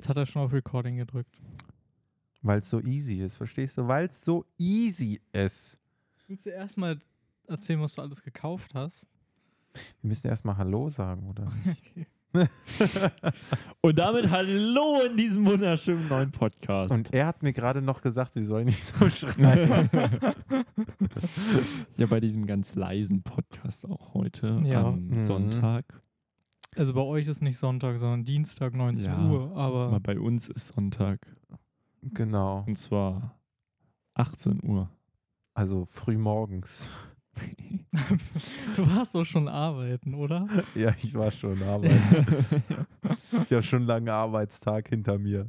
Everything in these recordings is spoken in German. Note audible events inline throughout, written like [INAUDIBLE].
Jetzt hat er schon auf Recording gedrückt. Weil es so easy ist, verstehst du? Weil es so easy ist. Willst du erstmal erzählen, was du alles gekauft hast? Wir müssen erstmal Hallo sagen, oder? [LAUGHS] Okay. [LAUGHS] Und damit hallo in diesem wunderschönen neuen Podcast. Und er hat mir gerade noch gesagt, wir sollen nicht so [LAUGHS] schreien. ja, bei diesem ganz leisen Podcast auch heute Ja. am Mhm. Sonntag. Also bei euch ist nicht Sonntag, sondern Dienstag 19 Ja, Uhr. Aber Aber bei uns ist Sonntag. genau. Und zwar 18 Uhr. Also früh morgens. [LAUGHS] du warst doch schon arbeiten, oder? Ja, ich war schon arbeiten. [LAUGHS] ich habe schon einen langen Arbeitstag hinter mir.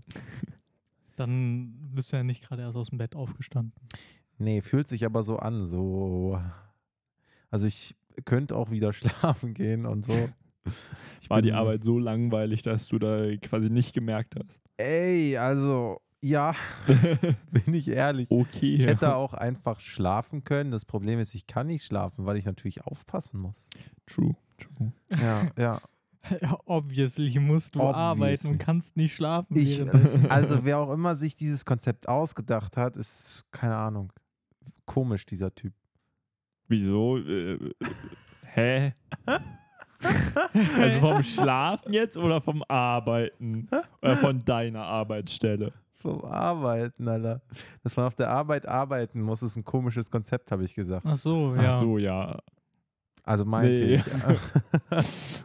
Dann bist du ja nicht gerade erst aus dem Bett aufgestanden. Nee, fühlt sich aber so an, so. Also ich könnte auch wieder [LAUGHS] schlafen gehen und so. Ich War die Arbeit so langweilig, dass du da quasi nicht gemerkt hast. Ey, also, ja, [LAUGHS] bin ich ehrlich. Okay. Ich hätte auch einfach schlafen können. Das Problem ist, ich kann nicht schlafen, weil ich natürlich aufpassen muss. True, true. Ja, ja. Ja, [LAUGHS] obviously musst du Obviously. arbeiten und kannst nicht schlafen. Ich, [LAUGHS] also, wer auch immer sich dieses Konzept ausgedacht hat, ist, keine Ahnung, komisch, dieser Typ. Wieso? Äh, hä? [LAUGHS] also vom Schlafen jetzt oder vom Arbeiten? Oder von deiner Arbeitsstelle? Vom Arbeiten, Alter. Dass man auf der Arbeit arbeiten muss, ist ein komisches Konzept, habe ich gesagt. Ach so, ja. Ach so, ja. Also meinte Nee. ich. [LAUGHS]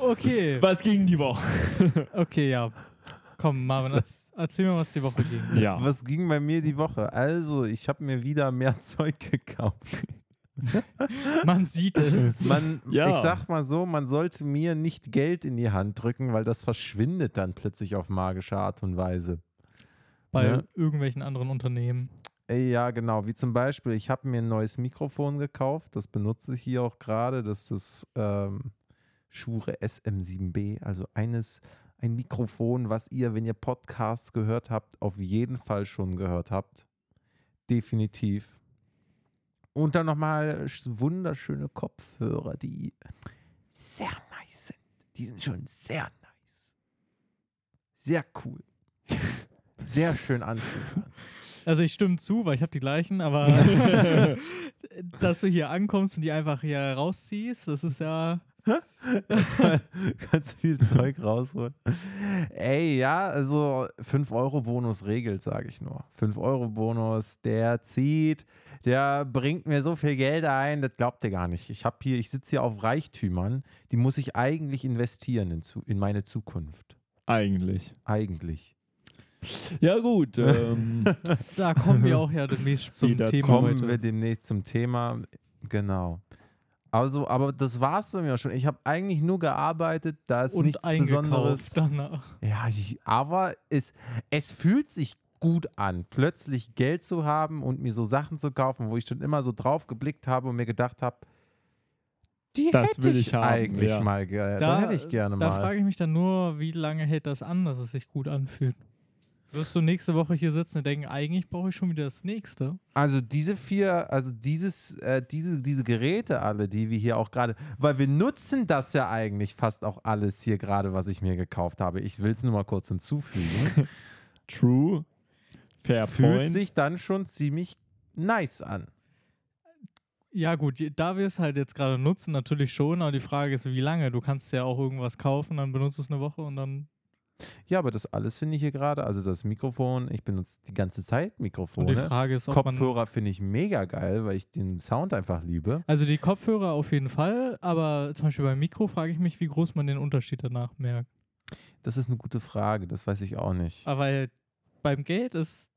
Okay. Was ging die Woche? [LAUGHS] Okay, ja. Komm, Marvin, erz- erzähl mir, was die Woche ging. Ja. Was ging bei mir die Woche? Also, ich habe mir wieder mehr Zeug gekauft. [LAUGHS] Man sieht es. Man, Ja. Ich sag mal so, man sollte mir nicht Geld in die Hand drücken, weil das verschwindet dann plötzlich auf magische Art und Weise. bei ne? irgendwelchen anderen Unternehmen. Ja, genau. Wie zum Beispiel, ich habe mir ein neues Mikrofon gekauft. Das benutze ich hier auch gerade. Das ist das ähm, Shure SM7B. Also eines, ein Mikrofon, was ihr, wenn ihr Podcasts gehört habt, auf jeden Fall schon gehört habt. Definitiv. Und dann nochmal wunderschöne Kopfhörer, die sehr nice sind. Die sind schon sehr nice. Sehr cool. Sehr schön anzuhören. Also ich stimme zu, weil ich habe die gleichen, aber [LAUGHS] dass du hier ankommst und die einfach hier rausziehst, das ist ja. Erstmal ganz viel Zeug rausholen. Ey, ja, also 5-Euro-Bonus regelt, sage ich nur. 5-Euro-Bonus, der zieht, der bringt mir so viel Geld ein, das glaubt ihr gar nicht. Ich habe hier, ich sitze hier auf Reichtümern, die muss ich eigentlich investieren in, zu, in meine Zukunft. Eigentlich. Eigentlich. Ja, gut. Ähm, [LAUGHS] Da kommen wir auch ja demnächst zum Wieder Thema Kommen heute. wir demnächst zum Thema. Genau. Also, aber das war's bei mir schon. Ich habe eigentlich nur gearbeitet, da ist und nichts Besonderes. danach. Ja, ich, aber es, es fühlt sich gut an, plötzlich Geld zu haben und mir so Sachen zu kaufen, wo ich schon immer so drauf geblickt habe und mir gedacht habe, die Das hätte will ich, ich haben, eigentlich ja. mal, ge da, hätte ich gerne Da mal. frage ich mich dann nur, wie lange hält das an, dass es sich gut anfühlt? Wirst du nächste Woche hier sitzen und denken, eigentlich brauche ich schon wieder das nächste? Also diese vier, also dieses, äh, diese, diese Geräte alle, die wir hier auch gerade, weil wir nutzen das ja eigentlich fast auch alles hier gerade, was ich mir gekauft habe. Ich will es nur mal kurz hinzufügen. [LAUGHS] true. Fair Fühlt point. sich dann schon ziemlich nice an. Ja, gut, da wir es halt jetzt gerade nutzen, natürlich schon, aber die Frage ist, wie lange? Du kannst ja auch irgendwas kaufen, dann benutzt es eine Woche und dann. Ja, aber das alles finde ich hier gerade, also das Mikrofon, ich benutze die ganze Zeit Und die Mikrofone. Frage ist, ob. Kopfhörer finde ich mega geil, weil ich den Sound einfach liebe. Also die Kopfhörer auf jeden Fall, aber zum Beispiel beim Mikro frage ich mich, wie groß man den Unterschied danach merkt. Das ist eine gute Frage, das weiß ich auch nicht. Aber weil beim Geld ist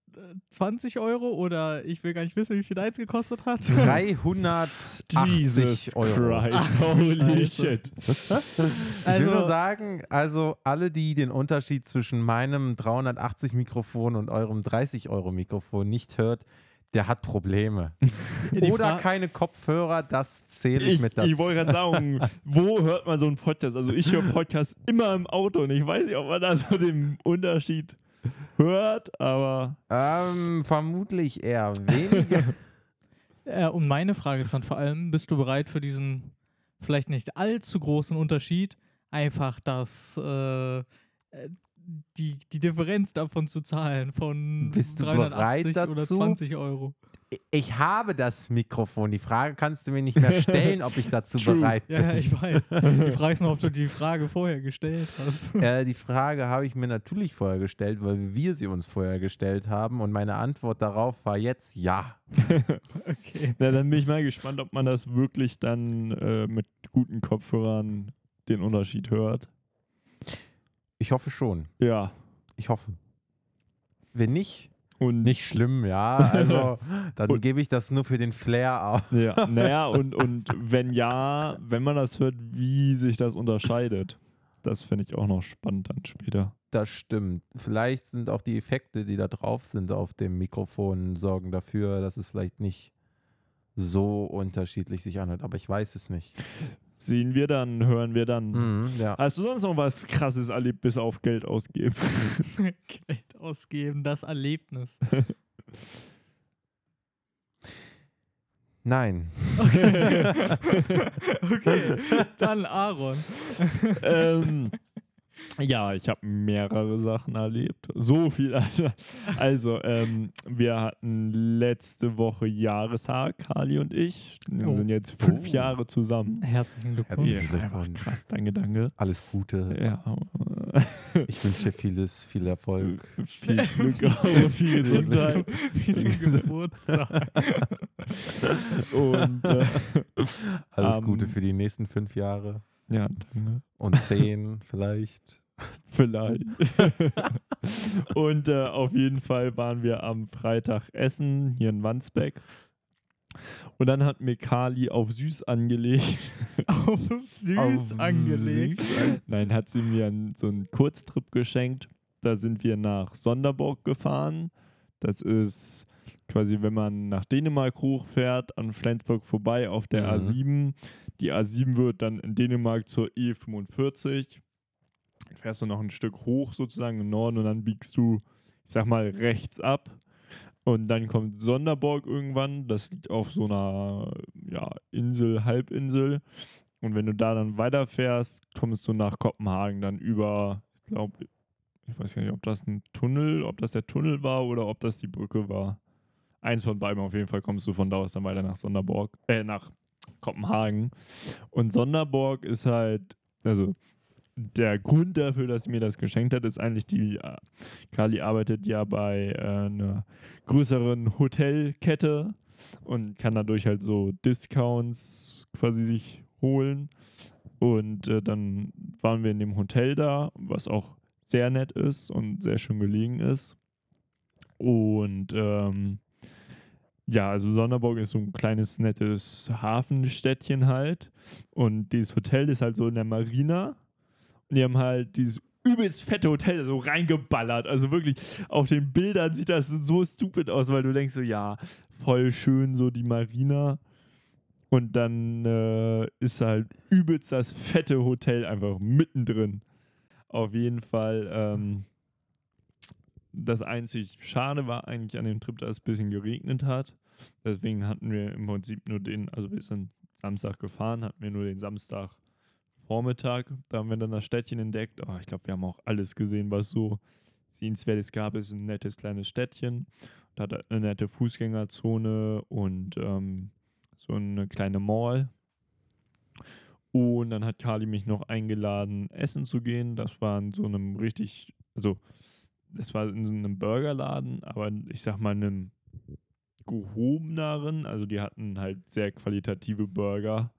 20 Euro oder ich will gar nicht wissen, wie viel eins gekostet hat. 380 Jesus Euro. Christ, holy shit. Ich will Also- nur sagen, also alle, die den Unterschied zwischen meinem 380 Mikrofon und eurem 30 Euro Mikrofon nicht hört, der hat Probleme. [LAUGHS] Oder Fra- keine Kopfhörer, das zähle ich, Ich, mit dazu. ich wollte gerade sagen, wo hört man so einen Podcast? Also ich höre Podcasts immer im Auto und ich weiß nicht, ob man da so den Unterschied [LAUGHS] hört, aber ähm, vermutlich eher weniger. [LAUGHS] Äh, und meine Frage ist dann vor allem, bist du bereit für diesen vielleicht nicht allzu großen Unterschied, einfach das äh, äh, die, die Differenz davon zu zahlen von Bist du 380 bereit oder dazu? 20 Euro. Ich habe das Mikrofon. Die Frage kannst du mir nicht mehr stellen, ob ich dazu [LAUGHS] True. bereit bin. Ja, ja, ich weiß. Die Frage ist nur, ob du die Frage vorher gestellt hast. [LAUGHS] Äh, die Frage habe ich mir natürlich vorher gestellt, weil wir sie uns vorher gestellt haben. Und meine Antwort darauf war jetzt ja. [LAUGHS] Okay. Na, dann bin ich mal gespannt, ob man das wirklich dann äh, mit guten Kopfhörern den Unterschied hört. Ich hoffe schon. Ja. Ich hoffe. Wenn nicht, Und nicht schlimm, ja. Also, [LAUGHS] dann gebe ich das nur für den Flair auf. Ja, [LAUGHS] naja, und, und wenn ja, wenn man das hört, wie sich das unterscheidet. Das finde ich auch noch spannend dann später. Das stimmt. Vielleicht sind auch die Effekte, die da drauf sind auf dem Mikrofon, sorgen dafür, dass es vielleicht nicht so unterschiedlich sich anhört. Aber ich weiß es nicht. Sehen wir dann, hören wir dann. Mhm, ja. Hast du sonst noch was krasses erlebt, bis auf Geld ausgeben? [LAUGHS] Geld ausgeben, das Erlebnis. Nein. okay, [LAUGHS] dann Aaron. ähm, ja, ich habe mehrere Sachen erlebt. So viel. Alter. Also, ähm, wir hatten letzte Woche Jahrestag, Kali und ich. Wir Oh. sind jetzt fünf Oh. Jahre zusammen. Herzlichen Glückwunsch. Herzlichen Einfach Glückwunsch. krass, danke, danke. Alles Gute. Ja, Ich wünsche dir vieles, viel Erfolg. viel Glück und viel [LAUGHS] Gesundheit. Wie so ein Geburtstag. Und äh, Alles Ähm, Gute für die nächsten fünf Jahre. Ja, danke. Und zehn [LAUGHS] vielleicht. Vielleicht. [LAUGHS] und äh, auf jeden Fall waren wir am Freitag essen, hier in Wandsbeck. Und dann hat mir Kali auf süß angelegt. [LAUGHS] Auf süß Auf angelegt. süß Nein, hat sie mir einen, so einen Kurztrip geschenkt. Da sind wir nach Sonderburg gefahren. Das ist quasi, wenn man nach Dänemark hochfährt, an Flensburg vorbei auf der Mhm. A7. Die A7 wird dann in Dänemark zur E45. Dann fährst du noch ein Stück hoch sozusagen im Norden und dann biegst du, ich sag mal, rechts ab. Und dann kommt Sonderborg irgendwann. Das liegt auf so einer ja, Insel, Halbinsel. Und wenn du da dann weiterfährst, kommst du nach Kopenhagen dann über, ich glaube, ich weiß gar nicht, ob das ein Tunnel, ob das der Tunnel war oder ob das die Brücke war. Eins von beiden auf jeden Fall kommst du von da aus dann weiter nach Sonderborg, äh, nach Kopenhagen. Und Sonderborg ist halt, also der Grund dafür, dass sie mir das geschenkt hat, ist eigentlich die, äh, Kali arbeitet ja bei äh, einer größeren Hotelkette und kann dadurch halt so Discounts quasi sich holen. Und äh, dann waren wir in dem Hotel da, was auch sehr nett ist und sehr schön gelegen ist. Und ähm, ja, also Sonderburg ist so ein kleines, nettes Hafenstädtchen halt. Und dieses Hotel ist halt so in der Marina. Und die haben halt dieses übelst fette Hotel so reingeballert. Also wirklich, auf den Bildern sieht das so stupid aus, weil du denkst so, ja, voll schön so die Marina. Und dann äh, ist halt übelst das fette Hotel einfach mittendrin. Auf jeden Fall, ähm, das einzig Schade war eigentlich an dem Trip, dass es ein bisschen geregnet hat. Deswegen hatten wir im Prinzip nur den, also wir sind Samstag gefahren, hatten wir nur den Samstag Vormittag. Da haben wir dann das Städtchen entdeckt. Oh, ich glaube, wir haben auch alles gesehen, was so sehenswertes gab. Es ist ein nettes kleines Städtchen. Da hat eine nette Fußgängerzone und ähm, so eine kleine Mall. Und dann hat Kali mich noch eingeladen, essen zu gehen. Das war in so einem richtig, also das war in so einem Burgerladen, aber ich sag mal einem gehobeneren. Also die hatten halt sehr qualitative Burger.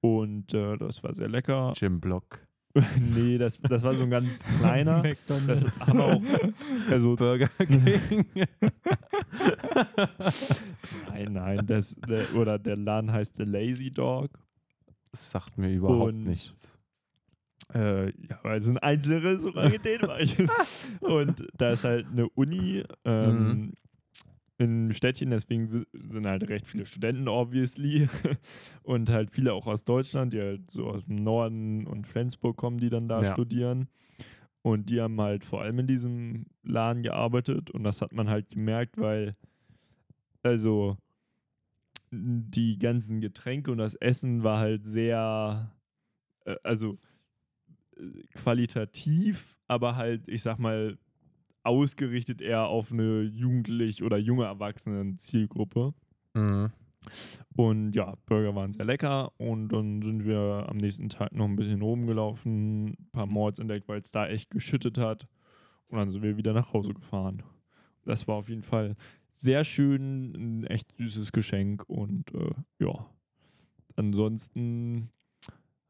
Und äh, das war sehr lecker. [LAUGHS] Jim Block. [LAUGHS] nee, das, das war so ein ganz [LAUGHS] kleiner. Das McDonald's. ist aber auch, also Burger King. Nein, nein, das, der, oder der Laden heißt The Lazy Dog. Das sagt mir überhaupt Und- nichts. Äh, ja, weil es ein einzelnes Restaurant in Dänemark. Und da ist halt eine Uni ähm, Mhm. im Städtchen, deswegen si- sind halt recht viele Studenten, obviously. [LAUGHS] Und halt viele auch aus Deutschland, die halt so aus dem Norden und Flensburg kommen, die dann da Ja. studieren. Und die haben halt vor allem in diesem Laden gearbeitet. Und das hat man halt gemerkt, weil, also, die ganzen Getränke und das Essen war halt sehr, äh, also qualitativ, aber halt, ich sag mal, ausgerichtet eher auf eine jugendlich oder junge Erwachsenen-Zielgruppe. Mhm. Und ja, Burger waren sehr lecker und dann sind wir am nächsten Tag noch ein bisschen rumgelaufen, ein paar Mords entdeckt, weil es da echt geschüttet hat. Und dann sind wir wieder nach Hause gefahren. Das war auf jeden Fall sehr schön, ein echt süßes Geschenk und äh, ja. Ansonsten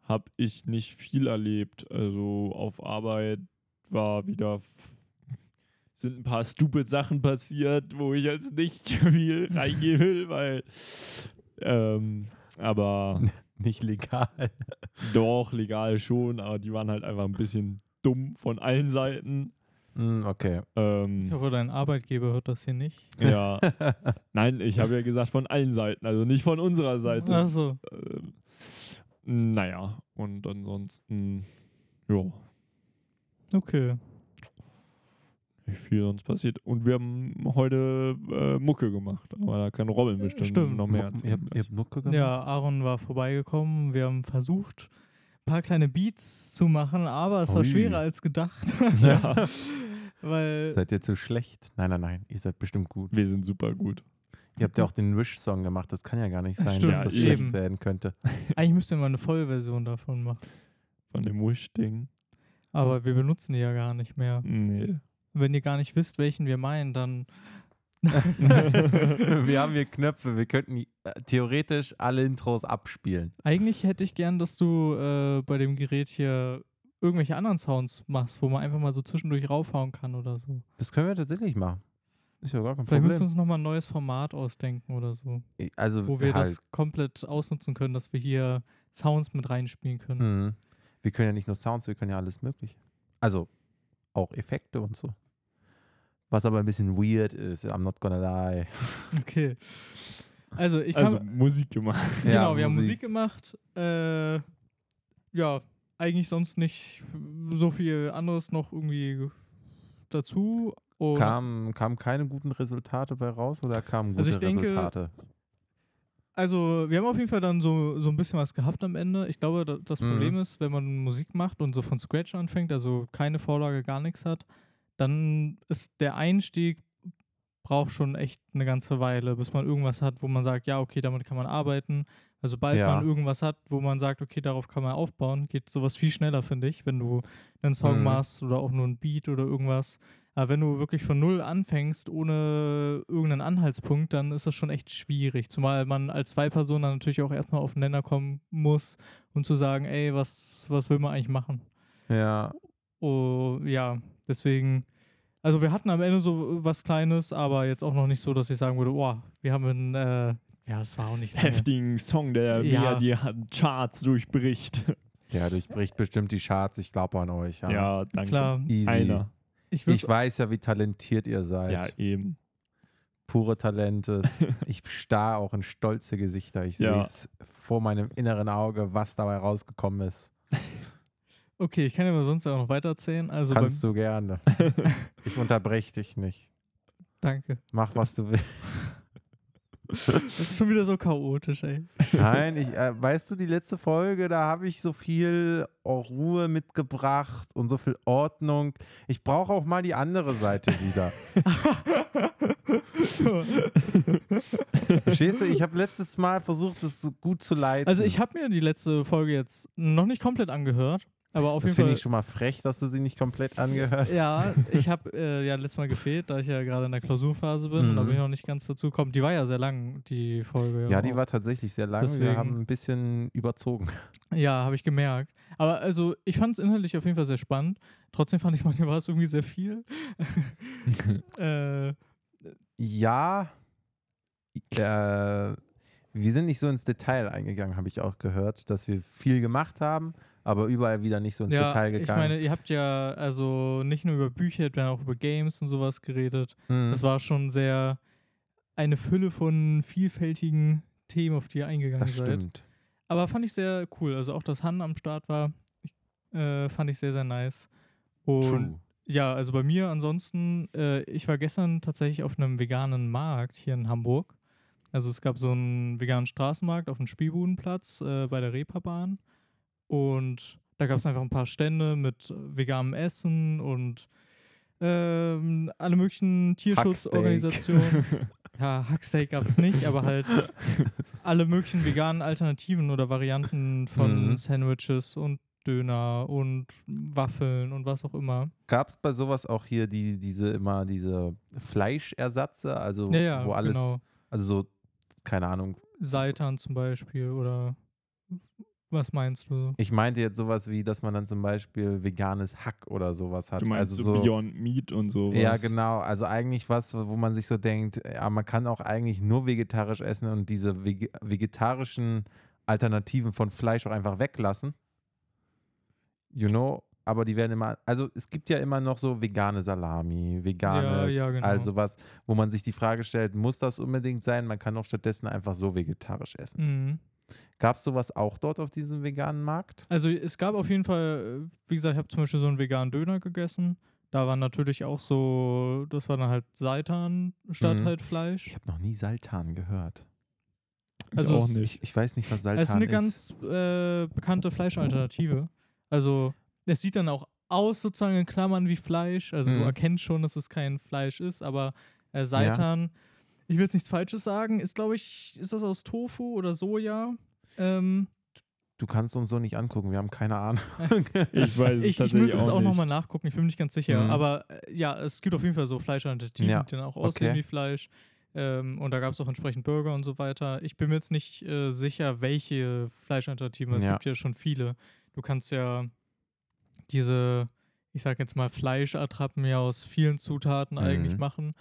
habe ich nicht viel erlebt. Also auf Arbeit war wieder sind ein paar stupid Sachen passiert, wo ich jetzt nicht [LAUGHS] viel reingehen will, weil ähm, aber [LAUGHS] Nicht legal. doch legal schon, aber die waren halt einfach ein bisschen dumm von allen Seiten. Mhm, okay. Ich Ähm, hoffe, dein Arbeitgeber hört das hier nicht. ja, [LAUGHS] nein, ich habe ja gesagt von allen Seiten, also nicht von unserer Seite. Achso. Ähm, naja, und ansonsten, ja, Okay. nicht viel sonst passiert. Und wir haben heute äh, Mucke gemacht, aber da kann Robin bestimmt Stimmt. noch mehr Ihr erzählen. habt, ihr habt Mucke gemacht? Ja, Aaron war vorbeigekommen. Wir haben versucht, ein paar kleine Beats zu machen, aber es war Ui. schwerer als gedacht. [LAUGHS] [LAUGHS] Ja. Weil, Seid ihr zu schlecht? Nein, nein, nein. Ihr seid bestimmt gut. Wir sind super gut. Ihr habt ja auch den Wish-Song gemacht. Das kann ja gar nicht sein, Stimmt, dass das eben. schlecht werden könnte. [LAUGHS] eigentlich müsste man eine Vollversion davon machen. Von dem Wish-Ding. Aber wir benutzen die ja gar nicht mehr. Nee. Wenn ihr gar nicht wisst, welchen wir meinen, dann. [LAUGHS] wir haben hier Knöpfe. Wir könnten äh, theoretisch alle Intros abspielen. Eigentlich hätte ich gern, dass du äh, bei dem Gerät hier irgendwelche anderen Sounds machst, wo man einfach mal so zwischendurch raufhauen kann oder so. Das können wir tatsächlich machen. Ist ja gar kein Vielleicht müssen wir uns nochmal ein neues Format ausdenken oder so. Also, Wo wir halt, das komplett ausnutzen können, dass wir hier Sounds mit reinspielen können. Mhm. Wir können ja nicht nur Sounds, wir können ja alles mögliche. Also auch Effekte und so. Was aber ein bisschen weird ist, I'm not gonna lie. [LAUGHS] Okay. Also ich kann. Also Musik gemacht. [LAUGHS] genau, wir haben Musik gemacht. Äh, ja, eigentlich sonst nicht so viel anderes noch irgendwie dazu. Und Kamen kam keine guten Resultate bei raus oder kamen gute Also ich denke, Resultate? Also, wir haben auf jeden Fall dann so, so ein bisschen was gehabt am Ende. Ich glaube, da, das Mhm. Problem ist, wenn man Musik macht und so von Scratch anfängt, also keine Vorlage, gar nichts hat, dann ist der Einstieg braucht schon echt eine ganze Weile, bis man irgendwas hat, wo man sagt, ja, okay, damit kann man arbeiten. Also sobald Ja. man irgendwas hat, wo man sagt, okay, darauf kann man aufbauen, geht sowas viel schneller, finde ich, wenn du einen Song Mhm. machst oder auch nur ein Beat oder irgendwas. Aber wenn du wirklich von null anfängst, ohne irgendeinen Anhaltspunkt, dann ist das schon echt schwierig. Zumal man als zwei Personen dann natürlich auch erstmal auf den Nenner kommen muss, um zu sagen, ey, was, was will man eigentlich machen? Ja, Oh, ja, deswegen, also wir hatten am Ende so was Kleines, aber jetzt auch noch nicht so, dass ich sagen würde, boah, wir haben einen, äh, ja, es war auch nicht lange. Heftigen Song, der Ja. die Charts durchbricht. ja, durchbricht bestimmt die Charts. Ich glaube an euch. Ja. Ja, danke. Klar, Easy. Einer. Ich Ich weiß ja, wie talentiert ihr seid. Ja, eben. Pure Talente. [LAUGHS] ich starr auch in stolze Gesichter. Ich Ja. sehe es vor meinem inneren Auge, was dabei rausgekommen ist. [LAUGHS] Okay, ich kann dir aber sonst auch noch weitererzählen. Also Kannst du gerne. [LAUGHS] ich unterbreche dich nicht. danke. Mach, was du willst. Das ist schon wieder so chaotisch, ey. Nein, ich, äh, weißt du, die letzte Folge, da habe ich so viel auch Ruhe mitgebracht und so viel Ordnung. Ich brauche auch mal die andere Seite wieder. Verstehst du? Ich habe letztes Mal versucht, das gut zu leiten. Also ich habe mir die letzte Folge jetzt noch nicht komplett angehört, aber auf das jeden finde ich schon mal frech, dass du sie nicht komplett angehört hast. Ja, ich habe äh, ja letztes Mal gefehlt, da ich ja gerade in der Klausurphase bin und da Mhm. bin ich noch nicht ganz dazu gekommen. Die war ja sehr lang, die Folge. Ja, die auch. war tatsächlich sehr lang. Deswegen- Wir haben ein bisschen überzogen. Ja, habe ich gemerkt. Aber also, ich fand es inhaltlich auf jeden Fall sehr spannend. Trotzdem fand ich manchmal war es irgendwie sehr viel. [LAUGHS] äh, Ja, äh, wir sind nicht so ins Detail eingegangen, habe ich auch gehört, dass wir viel gemacht haben, aber überall wieder nicht so ins ja, Detail ich gegangen. meine, ihr habt ja also nicht nur über Bücher, ihr habt ja auch über Games und sowas geredet. Mhm. Das war schon sehr eine Fülle von vielfältigen Themen, auf die ihr eingegangen das seid. stimmt. Aber fand ich sehr cool. Also auch, dass Han am Start war, äh, fand ich sehr, sehr nice. Und True. ja, also bei mir ansonsten, äh, ich war gestern tatsächlich auf einem veganen Markt hier in Hamburg. Also es gab so einen veganen Straßenmarkt auf dem Spielbudenplatz äh, bei der Reeperbahn. Und Da gab es einfach ein paar Stände mit veganem Essen und ähm, alle möglichen Tierschutzorganisationen. Ja, Hacksteak gab es nicht, aber halt [LAUGHS] alle möglichen veganen Alternativen oder Varianten von Mhm. Sandwiches und Döner und Waffeln und was auch immer. Gab es bei sowas auch hier die, diese immer diese Fleischersatze, also Ja, ja, wo alles, genau. also so, keine Ahnung. Seitan zum Beispiel oder was meinst du? Ich meinte jetzt sowas wie, dass man dann zum Beispiel veganes Hack oder sowas hat. Du meinst also so so, Beyond Meat und so. Ja, genau. Also eigentlich was, wo man sich so denkt, ja, man kann auch eigentlich nur vegetarisch essen und diese vege vegetarischen Alternativen von Fleisch auch einfach weglassen. You know? Aber die werden immer, also es gibt ja immer noch so vegane Salami, veganes, ja, genau. also was, wo man sich die Frage stellt, muss das unbedingt sein? Man kann auch stattdessen einfach so vegetarisch essen. Mhm. Gab es sowas auch dort auf diesem veganen Markt? Also es gab auf jeden Fall, äh, wie gesagt, ich habe zum Beispiel so einen veganen Döner gegessen. Da war natürlich auch so, das war dann halt Seitan statt Mhm. halt Fleisch. Ich habe noch nie Saltan gehört. Also auch es- nicht. Ich, ich weiß nicht, was Saltan Es ist eine ist. ganz äh, bekannte Fleischalternative. Also es sieht dann auch aus sozusagen in Klammern wie Fleisch. Also du Mhm. erkennst schon, dass es kein Fleisch ist, aber äh, Seitan, ich will jetzt nichts Falsches sagen, ist glaube ich, ist das aus Tofu oder Soja? Ähm, Du kannst uns so nicht angucken, wir haben keine Ahnung. [LAUGHS] Ich weiß es ich, ich tatsächlich müsste es auch nochmal nachgucken, ich bin mir nicht ganz sicher. Mhm. Aber äh, ja, es gibt auf jeden Fall so Fleischalternativen, Ja, die dann auch aussehen okay. wie Fleisch. Ähm, und da gab es auch entsprechend Burger und so weiter. Ich bin mir jetzt nicht äh, sicher, welche Fleischalternativen. Es Ja. gibt ja schon viele. Du kannst ja diese, ich sag jetzt mal, Fleischattrappen ja aus vielen Zutaten eigentlich Mhm. machen.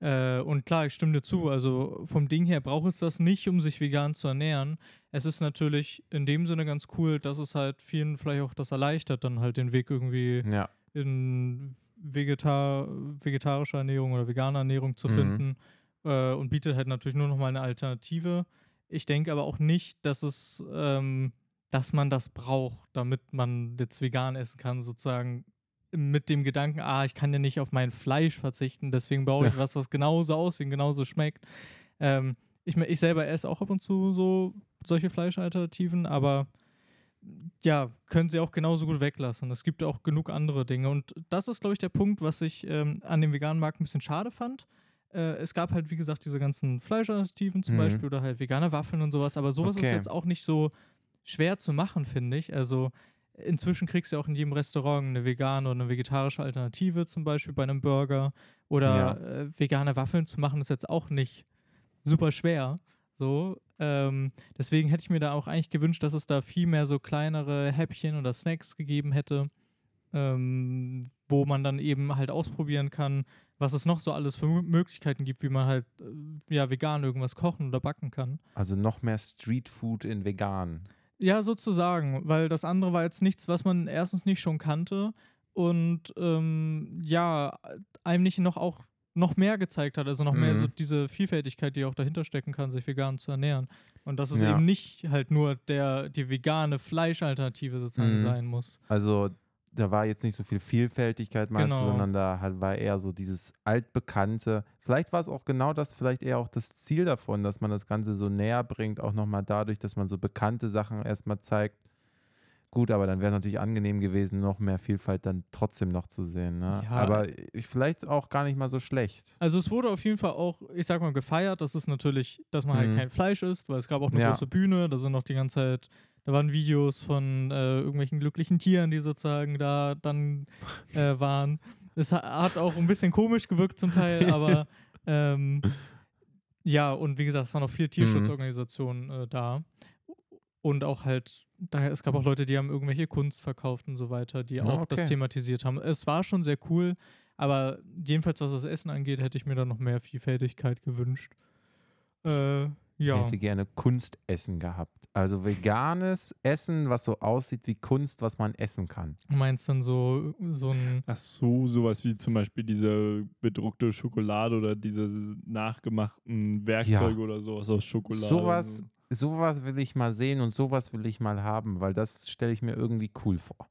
Äh, und klar, ich stimme dir zu. Also vom Ding her braucht es das nicht, um sich vegan zu ernähren. Es ist natürlich in dem Sinne ganz cool, dass es halt vielen vielleicht auch das erleichtert, dann halt den Weg irgendwie Ja, in Vegetar vegetarische Ernährung oder vegane Ernährung zu Mhm. finden äh, und bietet halt natürlich nur noch mal eine Alternative. Ich denke aber auch nicht, dass es, ähm, dass man das braucht, damit man jetzt vegan essen kann, sozusagen mit dem Gedanken, ah, ich kann ja nicht auf mein Fleisch verzichten, deswegen brauche ich Ja. was, was genauso aussieht, genauso schmeckt. Ähm, ich, ich selber esse auch ab und zu so solche Fleischalternativen, aber ja, können sie auch genauso gut weglassen. Es gibt auch genug andere Dinge. Und das ist, glaube ich, der Punkt, was ich ähm, an dem veganen Markt ein bisschen schade fand. Äh, es gab halt, wie gesagt, diese ganzen Fleischalternativen zum Mhm. Beispiel oder halt vegane Waffeln und sowas. Aber sowas ist Okay. jetzt auch nicht so schwer zu machen, finde ich. Also inzwischen kriegst du ja auch in jedem Restaurant eine vegane oder eine vegetarische Alternative, zum Beispiel bei einem Burger. Oder Ja. äh, vegane Waffeln zu machen, ist jetzt auch nicht super schwer. So. Ähm, deswegen hätte ich mir da auch eigentlich gewünscht, dass es da viel mehr so kleinere Häppchen oder Snacks gegeben hätte, ähm, wo man dann eben halt ausprobieren kann, was es noch so alles für Mö- Möglichkeiten gibt, wie man halt äh, ja vegan irgendwas kochen oder backen kann. also noch mehr Streetfood in vegan. Ja, sozusagen, weil das andere war jetzt nichts, was man erstens nicht schon kannte und ähm, ja, einem nicht noch auch noch mehr gezeigt hat, also noch mehr Mhm. so diese Vielfältigkeit, die auch dahinter stecken kann, sich vegan zu ernähren. Und dass es Ja. eben nicht halt nur der, die vegane Fleischalternative sozusagen Mhm. sein muss. Also da war jetzt nicht so viel Vielfältigkeit, meinst Genau. du, sondern da war eher so dieses altbekannte. Vielleicht war es auch genau das, vielleicht eher auch das Ziel davon, dass man das Ganze so näher bringt, auch nochmal dadurch, dass man so bekannte Sachen erstmal zeigt. Gut, aber dann wäre es natürlich angenehm gewesen, noch mehr Vielfalt dann trotzdem noch zu sehen. Ne? Ja. Aber ich, vielleicht auch gar nicht mal so schlecht. Also es wurde auf jeden Fall auch, ich sag mal, gefeiert. Das ist natürlich, dass man halt Mhm. kein Fleisch isst, weil es gab auch eine Ja. große Bühne, da sind noch die ganze Zeit, da waren Videos von äh, irgendwelchen glücklichen Tieren, die sozusagen da dann [LAUGHS] äh, waren. Es ha- hat auch ein bisschen komisch gewirkt zum Teil, [LAUGHS] aber ähm, ja, und wie gesagt, es waren auch viele Tierschutzorganisationen äh, da. Und auch halt, daher, es gab auch Leute, die haben irgendwelche Kunst verkauft und so weiter, die Ja, auch das okay. thematisiert haben. Es war schon sehr cool, aber jedenfalls, was das Essen angeht, hätte ich mir da noch mehr Vielfältigkeit gewünscht. Äh, Ich ja. hätte gerne Kunstessen gehabt. Also veganes Essen, was so aussieht wie Kunst, was man essen kann. Du meinst dann so, so ein. Ach so, sowas wie zum Beispiel diese bedruckte Schokolade oder diese nachgemachten Werkzeuge oder sowas aus Schokolade. Sowas, sowas will ich mal sehen und sowas will ich mal haben, weil das stelle ich mir irgendwie cool vor.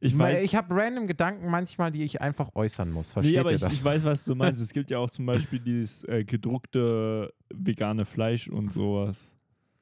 Ich weiß, ich habe random Gedanken manchmal, die ich einfach äußern muss. Versteht nee, ihr ich, das? ich weiß, was du meinst. [LAUGHS] Es gibt ja auch zum Beispiel dieses äh, gedruckte vegane Fleisch und sowas.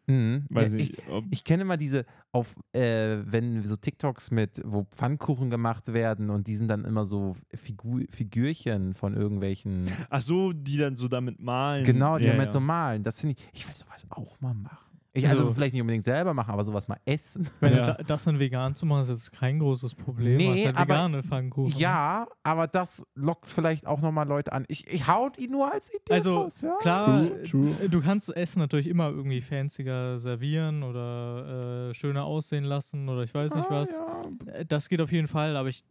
Mhm. Weiß Ja, nicht, ob, Ich kenne mal diese, auf, äh, wenn so TikToks mit, wo Pfannkuchen gemacht werden und die sind dann immer so Figur, Figürchen von irgendwelchen. ach so, die dann so damit malen. Genau, die ja, haben ja. so malen. Das finde ich, ich will sowas auch mal machen. Ich, also, Also- vielleicht nicht unbedingt selber machen, aber sowas mal essen. Wenn Ja. da, das dann vegan zu machen, ist jetzt kein großes Problem. Nee, ist halt aber- vegane Pfannkuchen. Ja, aber das lockt vielleicht auch nochmal Leute an. Ich, ich hau die nur als Idee Also, raus. Ja? Klar, True, true. äh, du kannst Essen natürlich immer irgendwie fancier servieren oder äh, schöner aussehen lassen oder ich weiß nicht Ah, was. Ja. Äh, Das geht auf jeden Fall, aber ich,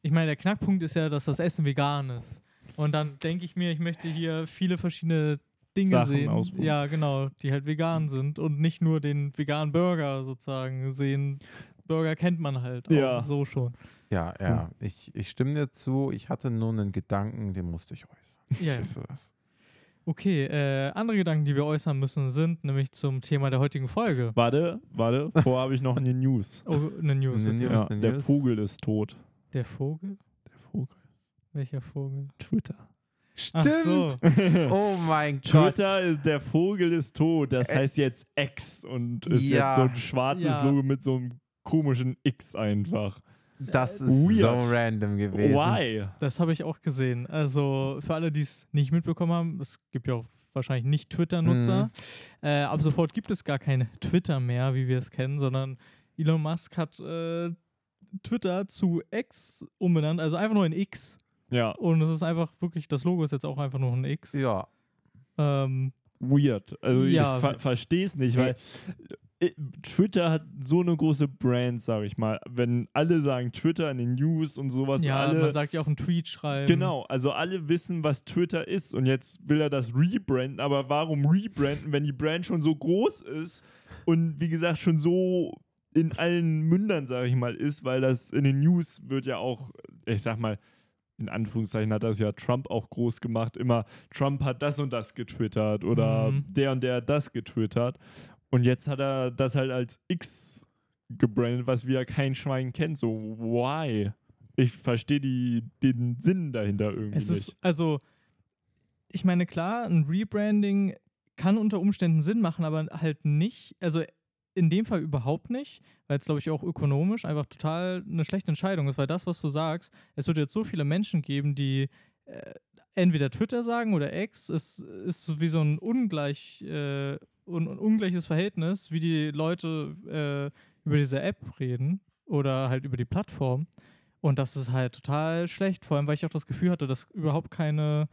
ich meine, der Knackpunkt ist ja, dass das Essen vegan ist. Und dann denke ich mir, ich möchte hier viele verschiedene Dinge Sachen sehen. ausprobieren. Ja, genau, die halt vegan sind und nicht nur den veganen Burger sozusagen sehen. Burger kennt man halt auch Ja. so schon. Ja, ja, ich, ich stimme dir zu. Ich hatte nur einen Gedanken, den musste ich äußern. Ja. Verstehst du das? Okay, äh, andere Gedanken, die wir äußern müssen, sind nämlich zum Thema der heutigen Folge. Warte, warte, vorher habe ich noch eine News. [LAUGHS] Oh, eine News. Eine Okay. News. Ja, eine der News? Vogel ist tot. Der Vogel? Der Vogel. Welcher Vogel? Twitter. Ach so. [LAUGHS] Oh mein Gott. Twitter, ist, der Vogel ist tot. Das heißt jetzt X und ist ja. jetzt so ein schwarzes Ja. Logo mit so einem komischen X einfach. Das ist Weird. so random gewesen. Why? Das habe ich auch gesehen. Also für alle, die es nicht mitbekommen haben, es gibt ja auch wahrscheinlich nicht Twitter-Nutzer. Äh, ab sofort gibt es gar kein Twitter mehr, wie wir es kennen, sondern Elon Musk hat äh, Twitter zu X umbenannt, also einfach nur in X. Ja, Und es ist einfach wirklich, das Logo ist jetzt auch einfach nur ein X. Ja. Hm. Ähm, weird. Also Ja, ich ver verstehe es nicht, weil äh, Twitter hat so eine große Brand, sage ich mal. Wenn alle sagen Twitter in den News und sowas, ja, alle man sagt ja auch einen Tweet schreiben. Genau, also alle wissen, was Twitter ist und jetzt will er das rebranden, aber warum rebranden, wenn die Brand schon so groß ist und wie gesagt schon so in allen Mündern, sage ich mal, ist, weil das in den News wird ja auch, ich sag mal, in Anführungszeichen hat das ja Trump auch groß gemacht, immer Trump hat das und das getwittert oder Mhm. der und der hat das getwittert und jetzt hat er das halt als X gebrandet, was wir kein Schwein kennt, so why? Ich verstehe die, den Sinn dahinter irgendwie Es nicht. ist, also, ich meine, klar, ein Rebranding kann unter Umständen Sinn machen, aber halt nicht, also in dem Fall überhaupt nicht, weil es, glaube ich, auch ökonomisch einfach total eine schlechte Entscheidung ist, weil das, was du sagst, es wird jetzt so viele Menschen geben, die äh, entweder Twitter sagen oder X, es ist wie so ein ungleich, äh, un ungleiches Verhältnis, wie die Leute äh, über diese App reden oder halt über die Plattform. Und das ist halt total schlecht, vor allem, weil ich auch das Gefühl hatte, dass überhaupt keine,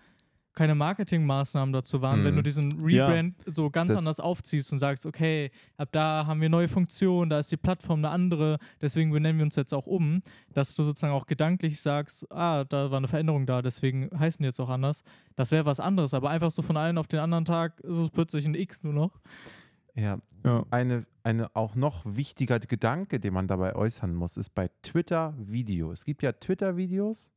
keine Marketingmaßnahmen dazu waren, Mhm. wenn du diesen Ja. Rebrand so ganz Das- anders aufziehst und sagst, okay, ab da haben wir neue Funktionen, da ist die Plattform eine andere, deswegen benennen wir uns jetzt auch um, dass du sozusagen auch gedanklich sagst, ah, da war eine Veränderung da, deswegen heißen die jetzt auch anders. Das wäre was anderes, aber einfach so von einem auf den anderen Tag ist es plötzlich ein X nur noch. Ja. Ja. Eine, eine auch noch wichtiger Gedanke, den man dabei äußern muss, ist bei Twitter-Video. Es gibt ja Twitter-Videos.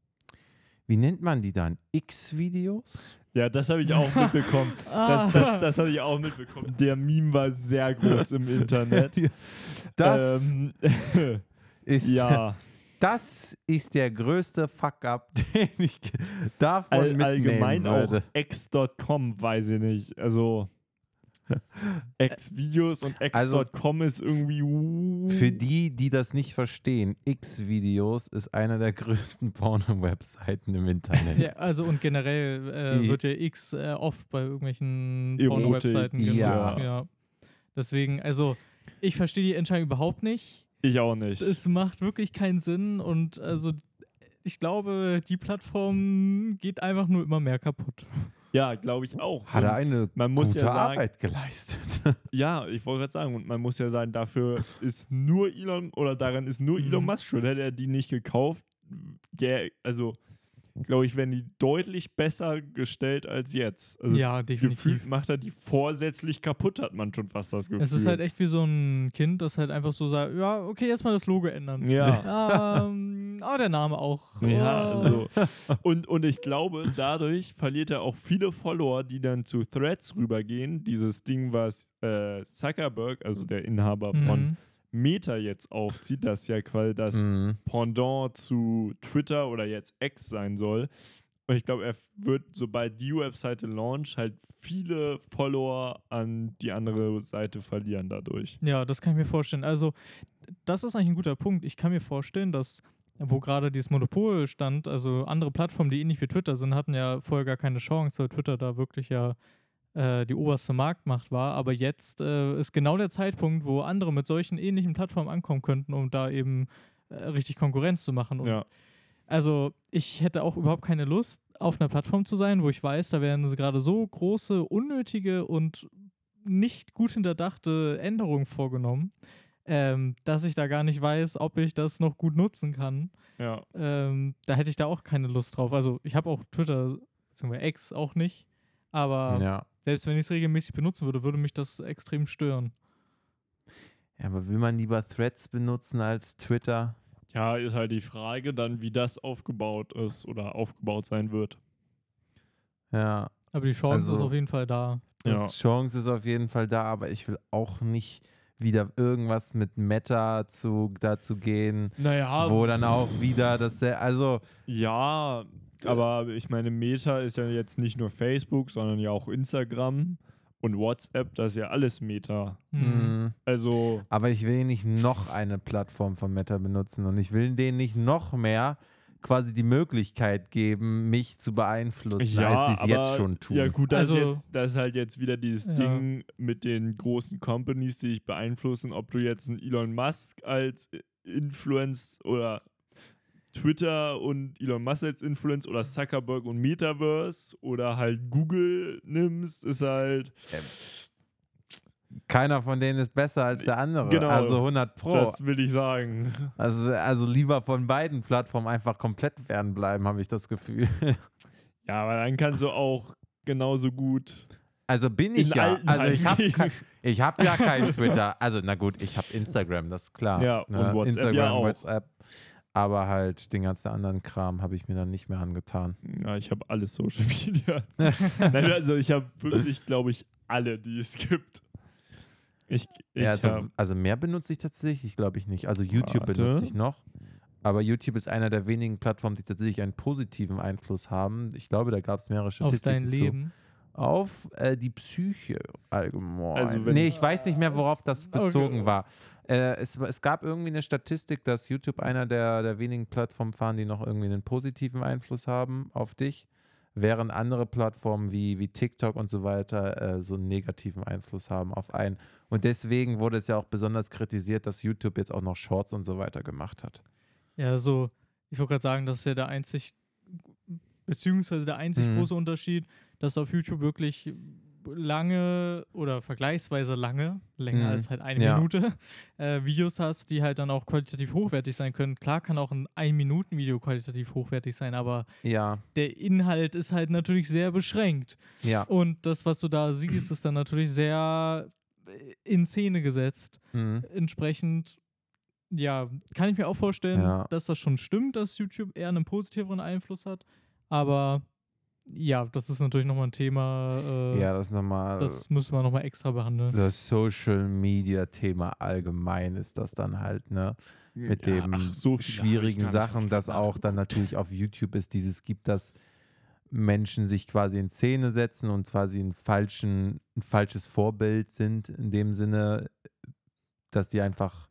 Wie nennt man die dann? X-Videos? Ja, das habe ich auch [LAUGHS] mitbekommen. Ah. Das, das, das habe ich auch mitbekommen. Der Meme war sehr groß im Internet. [LAUGHS] Das ähm, [LAUGHS] ist ja, Das ist der größte Fuck-up, den ich davon all, mitnehmen allgemein auch würde. x.com, weiß ich nicht. Also [LAUGHS] X-Videos und Also, x.com ist irgendwie. uh, Für die, die das nicht verstehen, X-Videos ist einer der größten [LAUGHS] Porno-Webseiten im Internet. Ja, also und generell äh, wird ja X äh, oft bei irgendwelchen Porno-Webseiten genutzt. ja. Ja. Deswegen, also ich verstehe die Entscheidung überhaupt nicht. Ich auch nicht. Es macht wirklich keinen Sinn und also ich glaube, die Plattform geht einfach nur immer mehr kaputt. Ja, glaube ich auch. Hat er eine man muss gute ja sagen, Arbeit geleistet. [LAUGHS] Ja, ich wollte gerade sagen, und man muss ja sagen, dafür ist nur Elon, oder daran ist nur Mhm. Elon Musk schuld. Hätte er die nicht gekauft, der, also, glaube ich, wären die deutlich besser gestellt als jetzt. Also, ja, definitiv. gefühlt macht er die vorsätzlich kaputt, hat man schon fast das Gefühl. Es ist halt echt wie so ein Kind, das halt einfach so sagt, ja, okay, jetzt mal das Logo ändern. Ja. [LAUGHS] ähm, aber der Name auch. Ja, Oh. so. Und, und ich glaube, dadurch verliert er auch viele Follower, die dann zu Threads rübergehen. Dieses Ding, was äh, Zuckerberg, also der Inhaber von Mhm. Meta jetzt aufzieht, das ja quasi das Mhm. Pendant zu Twitter oder jetzt X sein soll. Und ich glaube, er wird, sobald die Webseite launcht, halt viele Follower an die andere Seite verlieren dadurch. Ja, das kann ich mir vorstellen. Also, das ist eigentlich ein guter Punkt. Ich kann mir vorstellen, dass, wo gerade dieses Monopol stand, also andere Plattformen, die ähnlich wie Twitter sind, hatten ja vorher gar keine Chance, weil Twitter da wirklich ja äh, die oberste Marktmacht war. Aber jetzt äh, ist genau der Zeitpunkt, wo andere mit solchen ähnlichen Plattformen ankommen könnten, um da eben äh, richtig Konkurrenz zu machen. Und Ja. Also, ich hätte auch überhaupt keine Lust, auf einer Plattform zu sein, wo ich weiß, da werden gerade so große, unnötige und nicht gut hinterdachte Änderungen vorgenommen, ähm, dass ich da gar nicht weiß, ob ich das noch gut nutzen kann. Ja. Ähm, da hätte ich da auch keine Lust drauf. Also, ich habe auch Twitter, beziehungsweise X auch nicht, aber Ja. selbst wenn ich es regelmäßig benutzen würde, würde mich das extrem stören. ja, aber will man lieber Threads benutzen als Twitter? Ja, ist halt die Frage dann, wie das aufgebaut ist oder aufgebaut sein wird. Ja, Aber die Chance Also- ist auf jeden Fall da. Ja. die Chance ist auf jeden Fall da, aber ich will auch nicht wieder irgendwas mit Meta zu, dazu gehen, Naja, wo dann auch wieder das, also ja, aber ich meine, Meta ist ja jetzt nicht nur Facebook, sondern ja auch Instagram und WhatsApp, das ist ja alles Meta. Hm. mh, Also, aber ich will nicht noch eine Plattform von Meta benutzen und ich will denen nicht noch mehr quasi die Möglichkeit geben, mich zu beeinflussen, als sie es jetzt schon tun. Ja, gut, das, Also- ist jetzt, das ist halt jetzt wieder dieses Ja. Ding mit den großen Companies, die dich beeinflussen, ob du jetzt einen Elon Musk als Influence oder Twitter und Elon Musk als Influence oder Zuckerberg und Metaverse oder halt Google nimmst, ist halt Keiner von denen ist besser als der andere. Genau. Also 100 Pro. Das will ich sagen. Also, also lieber von beiden Plattformen einfach komplett fernbleiben, habe ich das Gefühl. [LAUGHS] Ja, aber dann kannst du auch genauso gut. Also bin ich ja. Altenheim Also ich habe ich hab ja kein [LAUGHS] Twitter. Also na gut, ich habe Instagram, das ist klar. Ja, und WhatsApp Instagram, ja auch. WhatsApp. Aber halt den ganzen anderen Kram habe ich mir dann nicht mehr angetan. Ja, ich habe alle Social Media. [LAUGHS] Nein, also ich habe wirklich, glaube ich, alle, die es gibt. Ich, ich ja, also, also mehr benutze ich tatsächlich, glaube ich nicht. Also YouTube Warte. benutze ich noch. Aber YouTube ist einer der wenigen Plattformen, die tatsächlich einen positiven Einfluss haben. Ich glaube, da gab es mehrere Auf Statistiken dein zu. Leben. auf äh, die Psyche allgemein. Also nee, ich weiß nicht mehr, worauf das bezogen Okay. war. Äh, es, es gab irgendwie eine Statistik, dass YouTube einer der, der wenigen Plattformen waren, die noch irgendwie einen positiven Einfluss haben auf dich, während andere Plattformen wie, wie TikTok und so weiter äh, so einen negativen Einfluss haben auf einen. Und deswegen wurde es ja auch besonders kritisiert, dass YouTube jetzt auch noch Shorts und so weiter gemacht hat. Ja, so, ich wollte gerade sagen, das ist ja der einzig, beziehungsweise der einzig Mhm. große Unterschied, dass auf YouTube wirklich lange oder vergleichsweise lange, länger Mhm. als halt eine Ja. Minute, äh, Videos hast, die halt dann auch qualitativ hochwertig sein können. Klar kann auch ein Ein-Minuten-Video qualitativ hochwertig sein, aber Ja, der Inhalt ist halt natürlich sehr beschränkt. ja. Und das, was du da siehst, ist dann natürlich sehr äh, in Szene gesetzt Mhm. entsprechend, ja, kann ich mir auch vorstellen, Ja. dass das schon stimmt, dass YouTube eher einen positiveren Einfluss hat. Aber ja, das ist natürlich nochmal ein Thema, äh, Ja, das ist nochmal. das müssen wir nochmal extra behandeln. das Social Media Thema allgemein ist das dann halt, ne? Mit Ja, den ach, so schwierigen Sachen, dass nachgedacht. auch dann natürlich auf YouTube ist, dieses gibt, dass Menschen sich quasi in Szene setzen und quasi ein, falschen, ein falsches Vorbild sind, in dem Sinne, dass die einfach,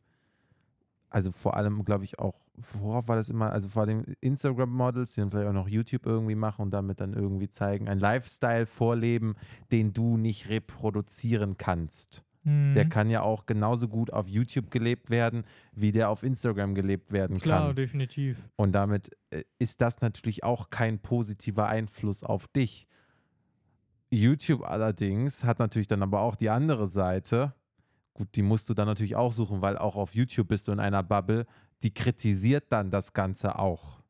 also vor allem, glaube ich, auch, worauf war das immer, also vor allem Instagram-Models, die dann vielleicht auch noch YouTube irgendwie machen und damit dann irgendwie zeigen, ein Lifestyle vorleben, den du nicht reproduzieren kannst. Mhm. Der kann ja auch genauso gut auf YouTube gelebt werden, wie der auf Instagram gelebt werden Klar, kann. definitiv. Und damit äh, ist das natürlich auch kein positiver Einfluss auf dich. YouTube allerdings hat natürlich dann aber auch die andere Seite. Gut, die musst du dann natürlich auch suchen, weil auch auf YouTube bist du in einer Bubble. Die kritisiert dann das Ganze auch.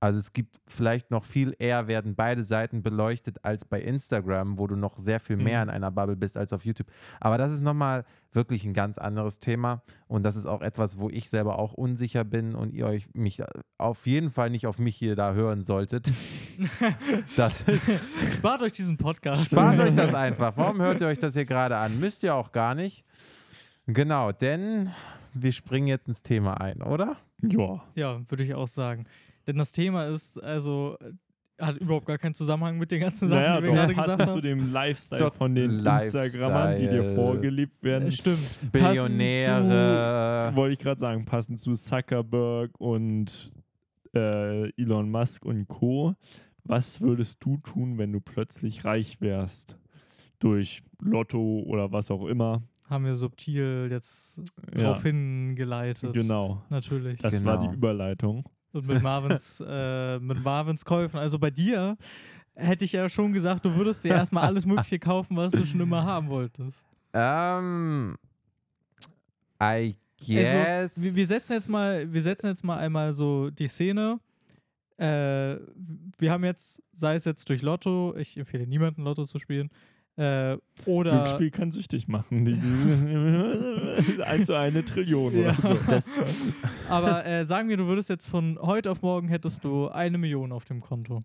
Also es gibt vielleicht noch viel eher werden beide Seiten beleuchtet als bei Instagram, wo du noch sehr viel mehr Mhm. in einer Bubble bist als auf YouTube. Aber das ist nochmal wirklich ein ganz anderes Thema und das ist auch etwas, wo ich selber auch unsicher bin und ihr euch mich auf jeden Fall nicht auf mich hier da hören solltet. [LAUGHS] Das ist, Spart euch diesen Podcast. spart euch das [LAUGHS] einfach. Warum hört ihr euch das hier gerade an? Müsst ihr auch gar nicht. Genau, denn wir springen jetzt ins Thema ein, oder? Ja. Ja, würde ich auch sagen. Denn das Thema ist, also, äh, hat überhaupt gar keinen Zusammenhang mit den ganzen Sachen, Naja, die wir doch, gerade gesagt passend zu haben. dem Lifestyle Doch, von den Instagrammern, die dir Lifestyle. vorgelebt werden. Äh, Stimmt. Billionäre. Wollte ich gerade sagen, passend zu Zuckerberg und äh, Elon Musk und Co. Was würdest du tun, wenn du plötzlich reich wärst? Durch Lotto oder was auch immer. Haben wir subtil jetzt Ja, drauf hingeleitet. genau. Natürlich. Das war Genau. die Überleitung. Und mit Marvins, [LAUGHS] äh, mit Marvins Käufen. Also bei dir hätte ich ja schon gesagt, du würdest dir erstmal alles Mögliche kaufen, was du schon immer haben wolltest. Ähm, I guess. Also, wir, wir setzen jetzt mal, wir setzen jetzt mal einmal so die Szene. Äh, wir haben jetzt, sei es jetzt durch Lotto, ich empfehle niemanden Lotto zu spielen, äh, oder Glücksspiel kann süchtig machen. Also [LAUGHS] eine Trillion Ja. oder so. Das, aber äh, sagen wir, du würdest jetzt von heute auf morgen hättest du eine Million auf dem Konto.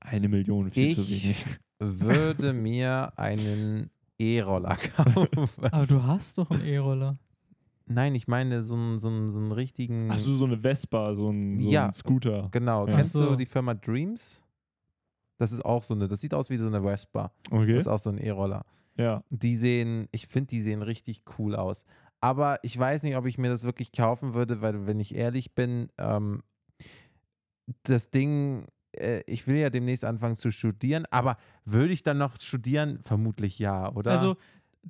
Eine Million, viel zu Ich- wenig. würde mir einen E-Roller kaufen. Aber du hast doch einen E-Roller. Nein, ich meine so einen, so einen, so einen richtigen. Hast du so eine Vespa, so ein, so Ja. ein Scooter? Genau. Ja. Kennst Ach so. du die Firma Dreams? Das ist auch so eine, das sieht aus wie so eine Vespa. Okay. Das ist auch so ein E-Roller. Ja. Die sehen, ich finde, die sehen richtig cool aus. Aber ich weiß nicht, ob ich mir das wirklich kaufen würde, weil, wenn ich ehrlich bin, ähm, das Ding, äh, ich will ja demnächst anfangen zu studieren, aber würde ich dann noch studieren? Vermutlich ja, oder? Also,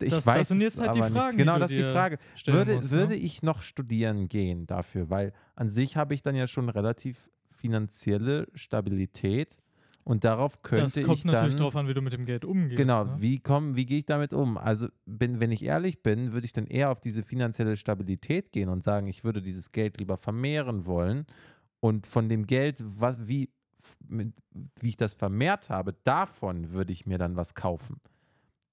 ich das- weiß das sind jetzt halt die Fragen, Nicht. die Genau, du das ist die Frage. Würde, musst, würde ne? ich noch studieren gehen dafür? Weil an sich habe ich dann ja schon relativ finanzielle Stabilität und darauf könnte Das kommt ich natürlich dann drauf an, wie du mit dem Geld umgehst. Genau, ne? wie komm, wie gehe ich damit um? Also, bin, wenn ich ehrlich bin, würde ich dann eher auf diese finanzielle Stabilität gehen und sagen, ich würde dieses Geld lieber vermehren wollen und von dem Geld, was, wie, mit, wie ich das vermehrt habe, davon würde ich mir dann was kaufen.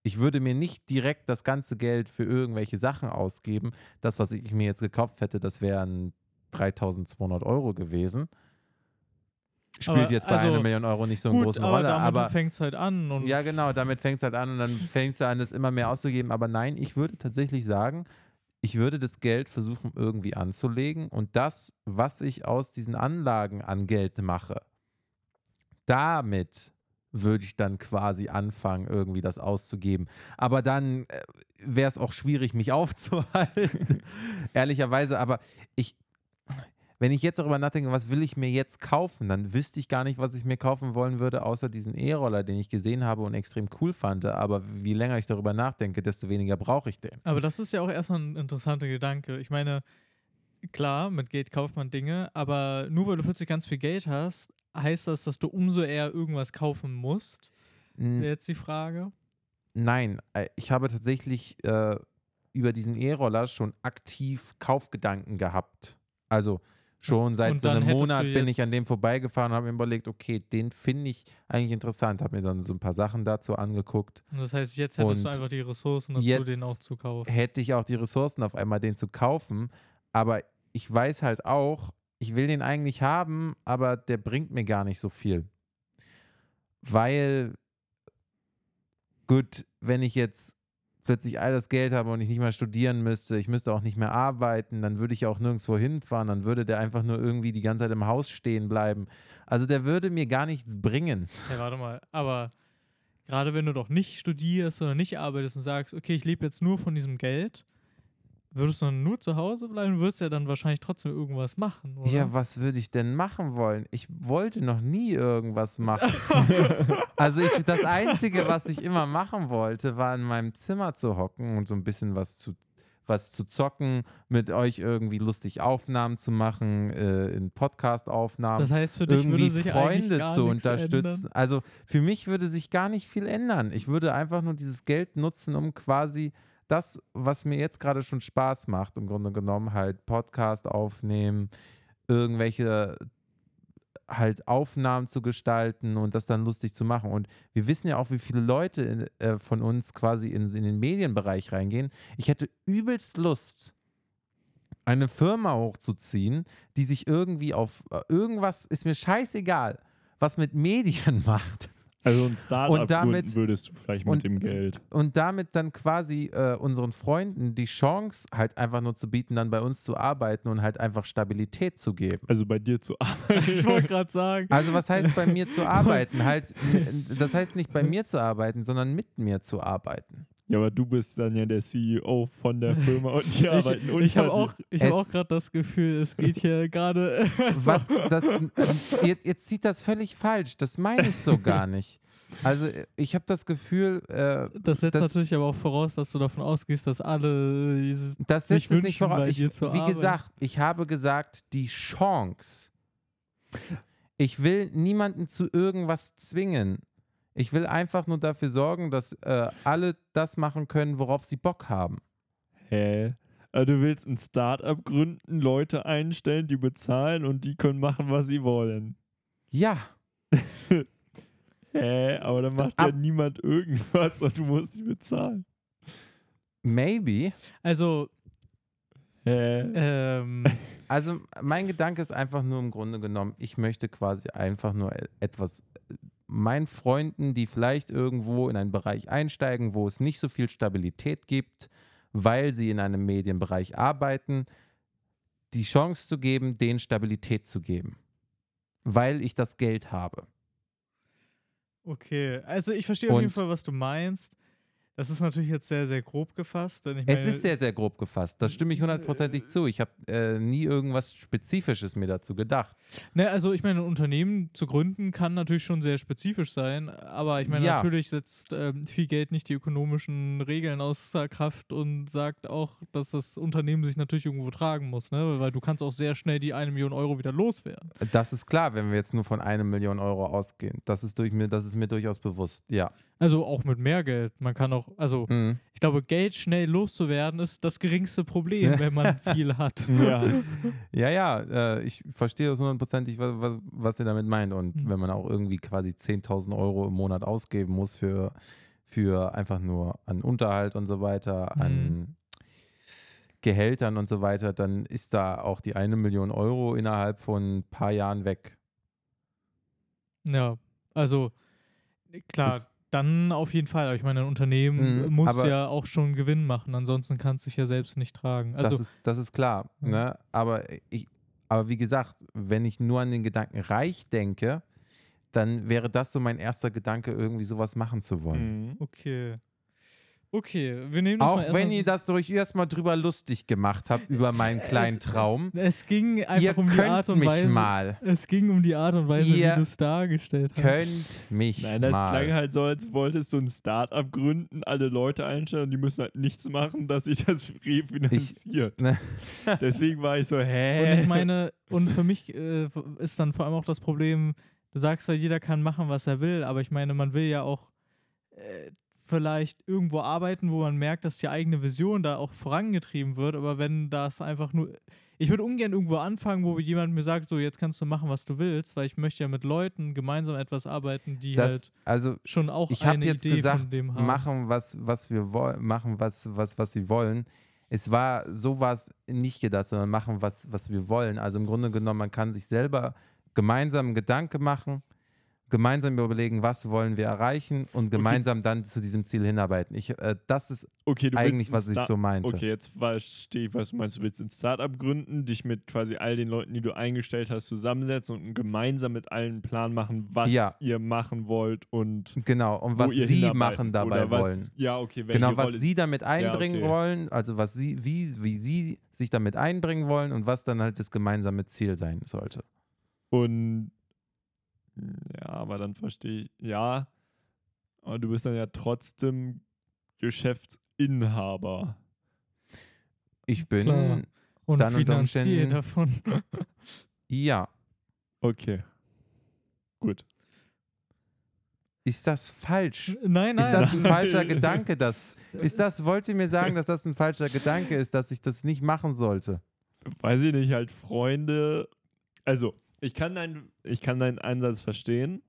Ich würde mir nicht direkt das ganze Geld für irgendwelche Sachen ausgeben. Das, was ich mir jetzt gekauft hätte, das wären 3200 Euro gewesen. Spielt Aber jetzt bei also, einer Million Euro nicht so eine Gut, große aber Rolle, damit aber fängt es halt an. Und ja, genau, damit fängt es halt an und dann fängst du an, das immer mehr auszugeben. Aber nein, ich würde tatsächlich sagen, ich würde das Geld versuchen irgendwie anzulegen und das, was ich aus diesen Anlagen an Geld mache, damit würde ich dann quasi anfangen, irgendwie das auszugeben. Aber dann äh, wäre es auch schwierig, mich [LAUGHS] aufzuhalten. Ehrlicherweise, aber ich, wenn ich jetzt darüber nachdenke, was will ich mir jetzt kaufen, dann wüsste ich gar nicht, was ich mir kaufen wollen würde, außer diesen E-Roller, den ich gesehen habe und extrem cool fand. Aber wie länger ich darüber nachdenke, desto weniger brauche ich den. Aber das ist ja auch erstmal ein interessanter Gedanke. Ich meine, klar, mit Geld kauft man Dinge, aber nur weil du plötzlich ganz viel Geld hast, heißt das, dass du umso eher irgendwas kaufen musst? Wäre jetzt die Frage. Nein, äh, ich habe tatsächlich äh, über diesen E-Roller schon aktiv Kaufgedanken gehabt. Also schon seit so einem du Monat bin ich an dem vorbeigefahren und habe mir überlegt, okay, den finde ich eigentlich interessant. Habe mir dann so ein paar Sachen dazu angeguckt. Und das heißt, jetzt hättest du Und einfach die Ressourcen dazu, den auch zu kaufen. Hätte ich auch die Ressourcen auf einmal, den zu kaufen. Aber ich weiß halt auch, ich will den eigentlich haben, aber der bringt mir gar nicht so viel. Weil, gut, wenn ich jetzt plötzlich all das Geld habe und ich nicht mehr studieren müsste, ich müsste auch nicht mehr arbeiten, dann würde ich auch nirgendwo hinfahren, dann würde der einfach nur irgendwie die ganze Zeit im Haus stehen bleiben. Also der würde mir gar nichts bringen. Hey, warte mal, aber gerade wenn du doch nicht studierst oder nicht arbeitest und sagst, okay, ich lebe jetzt nur von diesem Geld, würdest du nur zu Hause bleiben, würdest ja dann wahrscheinlich trotzdem irgendwas machen, oder? Ja, was würde ich denn machen wollen? Ich wollte noch nie irgendwas machen. [LAUGHS] also ich, das Einzige, was ich immer machen wollte, war in meinem Zimmer zu hocken und so ein bisschen was zu, was zu zocken, mit euch irgendwie lustig Aufnahmen zu machen, äh, in Podcast-Aufnahmen. das heißt, für dich irgendwie würde sich Freunde zu unterstützen. Ändern. Also für mich würde sich gar nicht viel ändern. Ich würde einfach nur dieses Geld nutzen, um quasi das, was mir jetzt gerade schon Spaß macht, im Grunde genommen halt Podcast aufnehmen, irgendwelche halt Aufnahmen zu gestalten und das dann lustig zu machen. Und wir wissen ja auch, wie viele Leute in, äh, von uns quasi in, in den Medienbereich reingehen. Ich hätte übelst Lust, eine Firma hochzuziehen, die sich irgendwie auf äh, irgendwas, ist mir scheißegal, was mit Medien [LAUGHS] macht. Also ein Start-up Und damit- würdest du vielleicht mit und- dem Geld. und damit dann quasi äh, unseren Freunden die Chance halt einfach nur zu bieten, dann bei uns zu arbeiten und halt einfach Stabilität zu geben. Also bei dir zu arbeiten. Ich wollte gerade sagen. [LAUGHS] Also was heißt bei mir zu arbeiten? Halt, das heißt nicht bei mir zu arbeiten, sondern mit mir zu arbeiten. Ja, aber du bist dann ja der CEO von der [LAUGHS] Firma und die arbeiten ich ich habe unter auch, ich hab auch gerade das Gefühl, es geht hier [LAUGHS] gerade. [LAUGHS] Was das, jetzt, jetzt sieht das völlig falsch. Das meine ich so gar nicht. Also ich habe das Gefühl, äh, Das setzt Das- natürlich aber auch voraus, dass du davon ausgehst, dass alle dieses- das sich setzt es nicht wünschen, voraus. bei Ich, wie arbeiten. gesagt, ich habe gesagt, die Chance. Ich will niemanden zu irgendwas zwingen. Ich will einfach nur dafür sorgen, dass äh, alle das machen können, worauf sie Bock haben. Hä? Also du willst ein Start-up gründen, Leute einstellen, die bezahlen und die können machen, was sie wollen. Ja, [LAUGHS] Hä? Aber dann macht ja Ab- niemand irgendwas und du musst sie bezahlen. maybe. Also, Hä? ähm, [LAUGHS] Also mein Gedanke ist einfach nur im Grunde genommen, ich möchte quasi einfach nur e- etwas meinen Freunden, die vielleicht irgendwo in einen Bereich einsteigen, wo es nicht so viel Stabilität gibt, weil sie in einem Medienbereich arbeiten, die Chance zu geben, denen Stabilität zu geben. Weil ich das Geld habe. okay. Also, ich verstehe auf jeden Fall, was du meinst. Das ist natürlich jetzt sehr, sehr grob gefasst. Ich Es meine, ist sehr, sehr grob gefasst. Das stimme ich hundertprozentig zu. Ich habe äh, nie irgendwas Spezifisches mir dazu gedacht. Ne, also ich meine, ein Unternehmen zu gründen kann natürlich schon sehr spezifisch sein, aber ich meine, Ja. natürlich setzt ähm, viel Geld nicht die ökonomischen Regeln außer Kraft und sagt auch, dass das Unternehmen sich natürlich irgendwo tragen muss, ne? Weil du kannst auch sehr schnell die eine Million Euro wieder loswerden. Das ist klar, wenn wir jetzt nur von einer Million Euro ausgehen. Das ist, durch mir, das ist mir durchaus bewusst. Ja. Also auch mit mehr Geld. Man kann auch, also Mhm. ich glaube, Geld schnell loszuwerden ist das geringste Problem, wenn man [LAUGHS] viel hat. Ja. [LAUGHS] Ja, ja, äh, ich verstehe das hundertprozentig, was, was, was ihr damit meint. Und Mhm. wenn man auch irgendwie quasi 10.000 Euro im Monat ausgeben muss für, für einfach nur an Unterhalt und so weiter, Mhm. an Gehältern und so weiter, dann ist da auch die eine Million Euro innerhalb von ein paar Jahren weg. Ja, also klar, Das- dann auf jeden Fall. Aber ich meine, ein Unternehmen Mhm, muss ja auch schon Gewinn machen, ansonsten kann es sich ja selbst nicht tragen. Also das, ist, das ist klar. Ja. Ne? Aber, ich, aber wie gesagt, wenn ich nur an den Gedanken reich denke, dann wäre das so mein erster Gedanke, irgendwie sowas machen zu wollen. Mhm. okay. Okay, wir nehmen das mal Auch erstmal wenn ihr das euch erstmal drüber lustig gemacht habt über meinen [LAUGHS] kleinen Traum. Es ging einfach Ihr um die Art und mich Weise. mal. Es ging um die Art und Weise, Ihr wie du es dargestellt hast. Könnt mich Nein, das mal. klang halt so, als wolltest du ein Start-up gründen, alle Leute einstellen und die müssen halt nichts machen, dass sich das [LAUGHS] refinanziert. Ne. [LAUGHS] Deswegen war ich so, Und hä? ich meine, und für mich äh, ist dann vor allem auch das Problem, du sagst zwar, jeder kann machen, was er will, aber ich meine, man will ja auch äh, vielleicht irgendwo arbeiten, wo man merkt, dass die eigene Vision da auch vorangetrieben wird, aber wenn das einfach nur. Ich würde ungern irgendwo anfangen, wo jemand mir sagt, so jetzt kannst du machen, was du willst, weil ich möchte ja mit Leuten gemeinsam etwas arbeiten, die das, halt also schon auch ich eine jetzt Idee von gesagt, dem haben. machen was, was wir wollen, machen was, was, was sie wollen. Es war sowas nicht gedacht, sondern machen was, was wir wollen. Also im Grunde genommen, man kann sich selber gemeinsam einen Gedanke machen, gemeinsam überlegen, was wollen wir erreichen und gemeinsam dann zu diesem Ziel hinarbeiten. Ich, äh, das ist okay, du eigentlich, was ich so meinte. Okay, jetzt verstehe ich, was du meinst. Du willst ein Startup gründen, dich mit quasi all den Leuten, die du eingestellt hast, zusammensetzen und gemeinsam mit allen einen Plan machen, was Ja. ihr machen wollt und Genau, und was sie machen dabei was, wollen. Ja, okay, Genau, was Rolle sie damit einbringen okay. wollen, also was sie, wie, wie sie sich damit einbringen wollen und was dann halt das gemeinsame Ziel sein sollte. Und ja, aber dann verstehe ich, ja, aber du bist dann ja trotzdem Geschäftsinhaber. Ich bin, Klar. und dann unter finanziert Umständen- davon. [LAUGHS] ja. Okay. Gut. Ist das falsch? Nein, nein. Ist das ein nein. falscher [LAUGHS] Gedanke? Das, ist das, wollt ihr mir sagen, dass das ein falscher Gedanke ist, dass ich das nicht machen sollte? Weiß ich nicht, halt Freunde. Also, ich kann deinen, ich kann deinen Einsatz verstehen.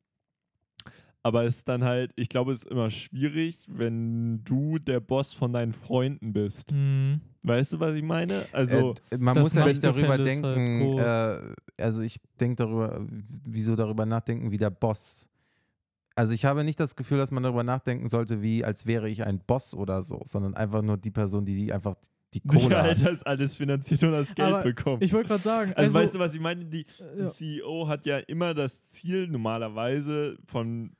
Aber es ist dann halt, ich glaube, es ist immer schwierig, wenn du der Boss von deinen Freunden bist. Mhm. Weißt du, was ich meine? Also, äh, man muss ja nicht darüber halt denken, groß. äh, also ich denke darüber, wieso darüber nachdenken wie der Boss. Also ich habe nicht das Gefühl, dass man darüber nachdenken sollte, wie als wäre ich ein Boss oder so, sondern einfach nur die Person, die, die einfach die Kohle halt hat. das alles finanziert und das Geld Aber bekommt. Ich wollte gerade sagen, also, also, weißt du, was ich meine? Die, ja. CEO hat ja immer das Ziel, normalerweise, von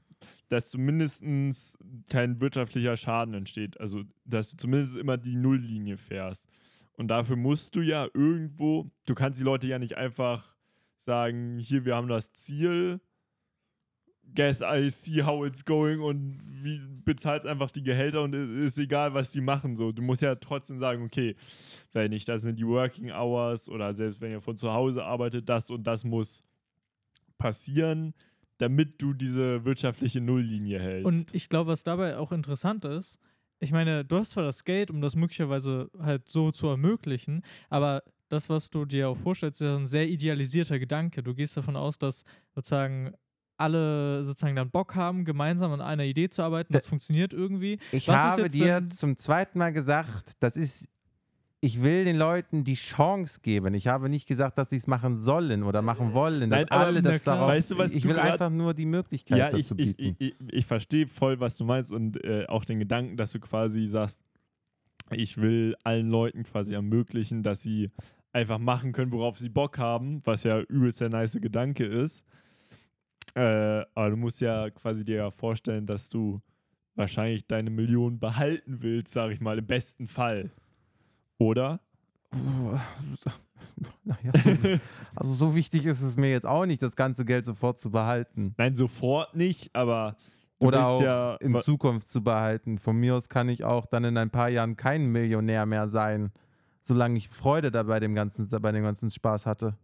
dass zumindest kein wirtschaftlicher Schaden entsteht. Also, dass du zumindest immer die Nulllinie fährst. Und dafür musst du ja irgendwo, du kannst die Leute ja nicht einfach sagen, hier, wir haben das Ziel, guess I see how it's going und wie bezahlst einfach die Gehälter und ist egal, was die machen. So, du musst ja trotzdem sagen, okay, wenn nicht, das sind die Working Hours oder selbst wenn ihr von zu Hause arbeitet, das und das muss passieren, damit du diese wirtschaftliche Nulllinie hältst. Und ich glaube, was dabei auch interessant ist, ich meine, du hast zwar das Geld, um das möglicherweise halt so zu ermöglichen, aber das, was du dir auch vorstellst, ist ein sehr idealisierter Gedanke. Du gehst davon aus, dass sozusagen alle sozusagen dann Bock haben, gemeinsam an einer Idee zu arbeiten. Das Da- funktioniert irgendwie. Ich Was ist habe jetzt, dir zum zweiten Mal gesagt, das ist, ich will den Leuten die Chance geben. Ich habe nicht gesagt, dass sie es machen sollen oder machen wollen. Dass Nein, alle das darauf. Weißt du, was ich du will grad- einfach nur die Möglichkeit ja, ich, dazu ich, bieten. ich, ich, ich verstehe voll, was du meinst und äh, auch den Gedanken, dass du quasi sagst, ich will allen Leuten quasi ermöglichen, dass sie einfach machen können, worauf sie Bock haben, was ja übelst der nice Gedanke ist. Äh, aber du musst ja quasi dir ja vorstellen, dass du wahrscheinlich deine Million behalten willst, sag ich mal, im besten Fall. Oder? [LAUGHS] Naja, so, also so wichtig ist es mir jetzt auch nicht, das ganze Geld sofort zu behalten. Nein, sofort nicht, aber Oder auch ja in Zukunft zu behalten. Von mir aus kann ich auch dann in ein paar Jahren kein Millionär mehr sein, solange ich Freude dabei dem ganzen, bei dem ganzen Spaß hatte.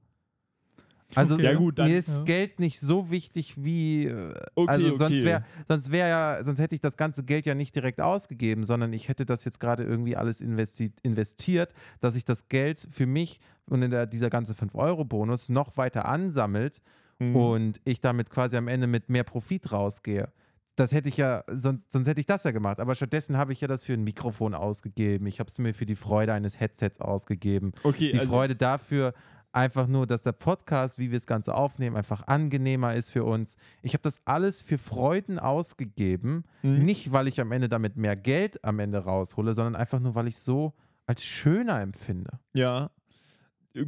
Also Okay. Ja, gut, dann- mir ist Ja. Geld nicht so wichtig wie äh, Okay, also sonst okay. wäre sonst wäre ja sonst hätte ich das ganze Geld ja nicht direkt ausgegeben, sondern ich hätte das jetzt gerade irgendwie alles investi investiert, dass ich das Geld für mich und in der, dieser ganze 5 Euro Bonus noch weiter ansammelt Mhm. und ich damit quasi am Ende mit mehr Profit rausgehe. Das hätte ich ja, sonst, sonst hätte ich das ja gemacht. Aber stattdessen habe ich ja das für ein Mikrofon ausgegeben. Ich habe es mir für die Freude eines Headsets ausgegeben. okay, Die also, Freude dafür, einfach nur, dass der Podcast, wie wir das Ganze aufnehmen, einfach angenehmer ist für uns. Ich habe das alles für Freuden ausgegeben. Mhm. Nicht, weil ich am Ende damit mehr Geld am Ende raushole, sondern einfach nur, weil ich so als schöner empfinde. Ja.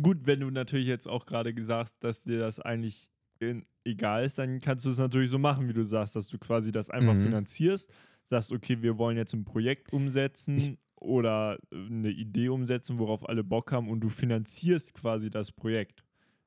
Gut, wenn du natürlich jetzt auch gerade gesagt hast, dass dir das eigentlich in, egal ist, dann kannst du es natürlich so machen, wie du sagst, dass du quasi das einfach Mhm. finanzierst, sagst, okay, wir wollen jetzt ein Projekt umsetzen oder äh, eine Idee umsetzen, worauf alle Bock haben und du finanzierst quasi das Projekt.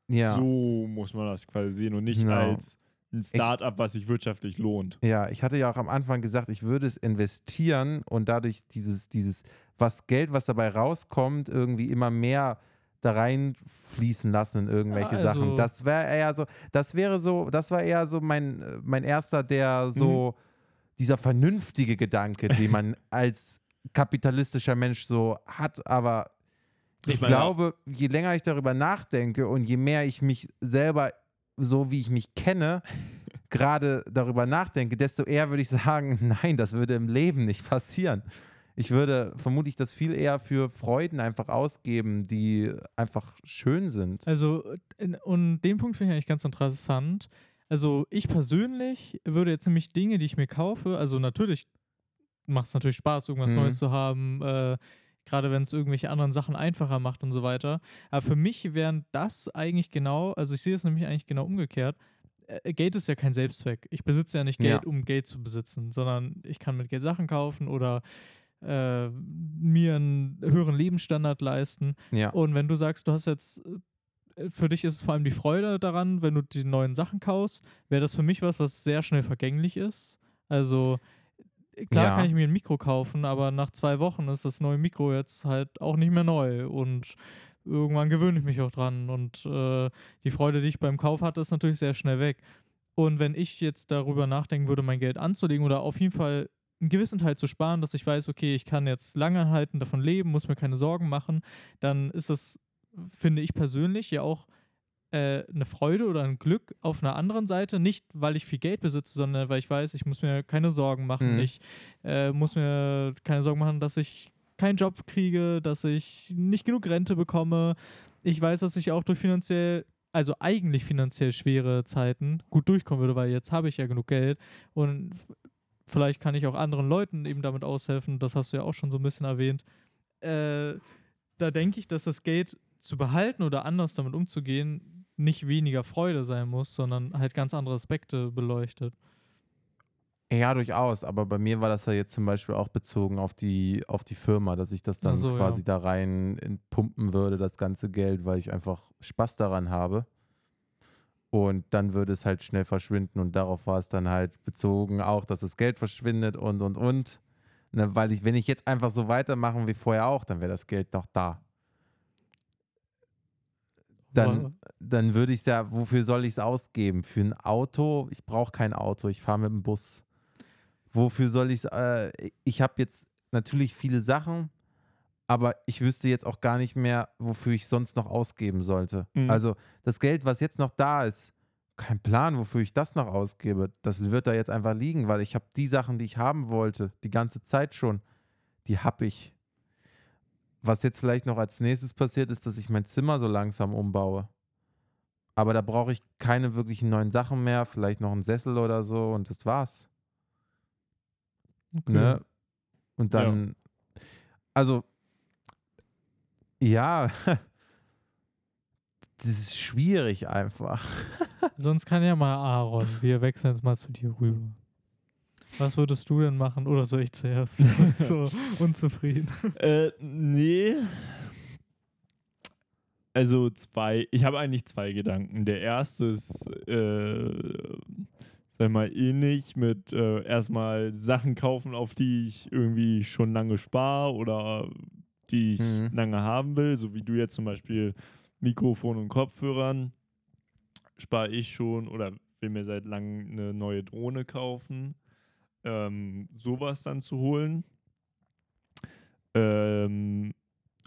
Ja. So muss man das quasi sehen und nicht Genau. als ein Startup, was sich wirtschaftlich lohnt. Ja, ich hatte ja auch am Anfang gesagt, ich würde es investieren und dadurch dieses, dieses, was Geld, was dabei rauskommt, irgendwie immer mehr da reinfließen lassen in irgendwelche Ah, Sachen. also- Das wäre eher so, das wäre so, das war eher so mein, äh, mein erster, der so, dieser vernünftige Gedanke, den man [LAUGHS] als kapitalistischer Mensch so hat, aber ich, Ich meine, glaube, je länger ich darüber nachdenke und je mehr ich mich selber, so wie ich mich kenne, [LAUGHS] gerade darüber nachdenke, desto eher würde ich sagen, [LAUGHS] nein, das würde im Leben nicht passieren. Ich würde vermutlich das viel eher für Freuden einfach ausgeben, die einfach schön sind. Also, und den Punkt finde ich eigentlich ganz interessant. Also, ich persönlich würde jetzt nämlich Dinge, die ich mir kaufe, also natürlich macht es natürlich Spaß, irgendwas Mhm. Neues zu haben, äh, gerade wenn es irgendwelche anderen Sachen einfacher macht und so weiter. Aber für mich wären das eigentlich genau, also ich sehe es nämlich eigentlich genau umgekehrt. Äh, Geld ist ja kein Selbstzweck. Ich besitze ja nicht Ja. Geld, um Geld zu besitzen, sondern ich kann mit Geld Sachen kaufen oder äh, mir einen höheren Lebensstandard leisten. Ja. Und wenn du sagst, du hast jetzt, äh, für dich ist es vor allem die Freude daran, wenn du die neuen Sachen kaufst, wäre das für mich was, was sehr schnell vergänglich ist. Also klar Ja. kann ich mir ein Mikro kaufen, aber nach zwei Wochen ist das neue Mikro jetzt halt auch nicht mehr neu und irgendwann gewöhne ich mich auch dran und äh, die Freude, die ich beim Kauf hatte, ist natürlich sehr schnell weg. Und wenn ich jetzt darüber nachdenken würde, mein Geld anzulegen oder auf jeden Fall einen gewissen Teil zu sparen, dass ich weiß, okay, ich kann jetzt lange halten, davon leben, muss mir keine Sorgen machen, dann ist das, finde ich persönlich, ja auch äh, eine Freude oder ein Glück auf einer anderen Seite. Nicht, weil ich viel Geld besitze, sondern weil ich weiß, ich muss mir keine Sorgen machen. Mhm. Ich äh, muss mir keine Sorgen machen, dass ich keinen Job kriege, dass ich nicht genug Rente bekomme. Ich weiß, dass ich auch durch finanziell also eigentlich finanziell schwere Zeiten gut durchkommen würde, weil jetzt habe ich ja genug Geld und vielleicht kann ich auch anderen Leuten eben damit aushelfen. Das hast du ja auch schon so ein bisschen erwähnt. Äh, da denke ich, dass das Geld zu behalten oder anders damit umzugehen nicht weniger Freude sein muss, sondern halt ganz andere Aspekte beleuchtet. Ja, durchaus. Aber bei mir war das ja jetzt zum Beispiel auch bezogen auf die, auf die Firma, dass ich das dann so, quasi ja. da rein in- pumpen würde, das ganze Geld, weil ich einfach Spaß daran habe. Und dann würde es halt schnell verschwinden. Und darauf war es dann halt bezogen auch, dass das Geld verschwindet und, und, und. Ne, weil ich, wenn ich jetzt einfach so weitermachen wie vorher auch, dann wäre das Geld noch da. Dann, dann würde ich es ja, wofür soll ich es ausgeben? Für ein Auto? Ich brauche kein Auto, ich fahre mit dem Bus. Wofür soll ich es? Äh, ich habe jetzt natürlich viele Sachen, aber ich wüsste jetzt auch gar nicht mehr, wofür ich sonst noch ausgeben sollte. Mhm. Also das Geld, was jetzt noch da ist, kein Plan, wofür ich das noch ausgebe. Das wird da jetzt einfach liegen, weil ich habe die Sachen, die ich haben wollte, die ganze Zeit schon, die habe ich. Was jetzt vielleicht noch als nächstes passiert, ist, dass ich mein Zimmer so langsam umbaue. Aber da brauche ich keine wirklichen neuen Sachen mehr, vielleicht noch einen Sessel oder so und das war's. Okay. Ne? Und dann, also, ja, [LAUGHS] das ist schwierig einfach. [LAUGHS] Sonst kann ja mal Aaron. Wir wechseln jetzt mal zu dir rüber. Was würdest du denn machen? Oder soll ich zuerst? Du [LAUGHS] bist [LAUGHS] so unzufrieden. Äh, nee. Also zwei, ich habe eigentlich zwei Gedanken. Der erste ist, äh, sag mal, ähnlich mit äh, erstmal Sachen kaufen, auf die ich irgendwie schon lange spare oder die ich Mhm. lange haben will, so wie du jetzt zum Beispiel Mikrofon und Kopfhörern spare ich schon oder will mir seit langem eine neue Drohne kaufen. Ähm, sowas dann zu holen. Ähm,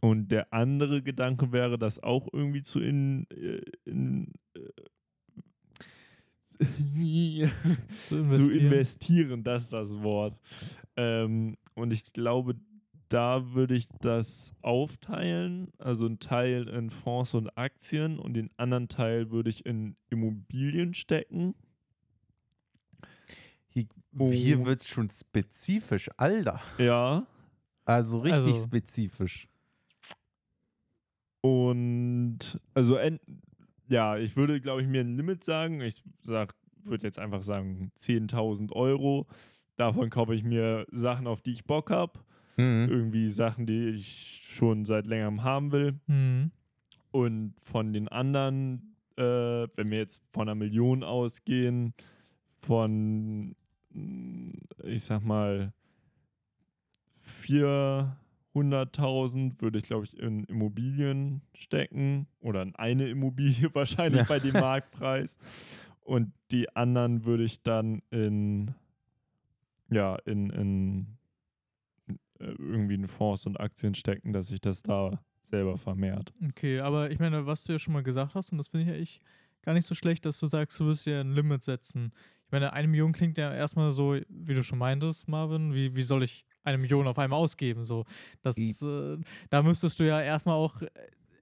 und der andere Gedanke wäre, das auch irgendwie zu in, äh, in äh, [LAUGHS] Zu zu investieren. investieren, das ist das Wort. Ähm, und ich glaube, da würde ich das aufteilen, also einen Teil in Fonds und Aktien und den anderen Teil würde ich in Immobilien stecken. Hier, Oh. hier wird es schon spezifisch, Alter. Ja. Also richtig Also- spezifisch. Und also en- ja, ich würde, glaube ich, mir ein Limit sagen. Ich sag, würde jetzt einfach sagen 10.000 Euro. Davon kaufe ich mir Sachen, auf die ich Bock habe. Mhm. Irgendwie Sachen, die ich schon seit längerem haben will. Mhm. Und von den anderen, äh, wenn wir jetzt von einer Million ausgehen, von, ich sag mal, 400.000 würde ich, glaube ich, in Immobilien stecken oder in eine Immobilie [LAUGHS] wahrscheinlich Ja. bei dem Marktpreis. Und die anderen würde ich dann in, ja, in, in irgendwie in Fonds und Aktien stecken, dass sich das da selber vermehrt. Okay, aber ich meine, was du ja schon mal gesagt hast, und das finde ich ja echt gar nicht so schlecht, dass du sagst, du wirst ja ein Limit setzen. Ich meine, eine Million klingt ja erstmal so, wie du schon meintest, Marvin, wie, wie soll ich eine Million auf einmal ausgeben? So, das, äh, da müsstest du ja erstmal auch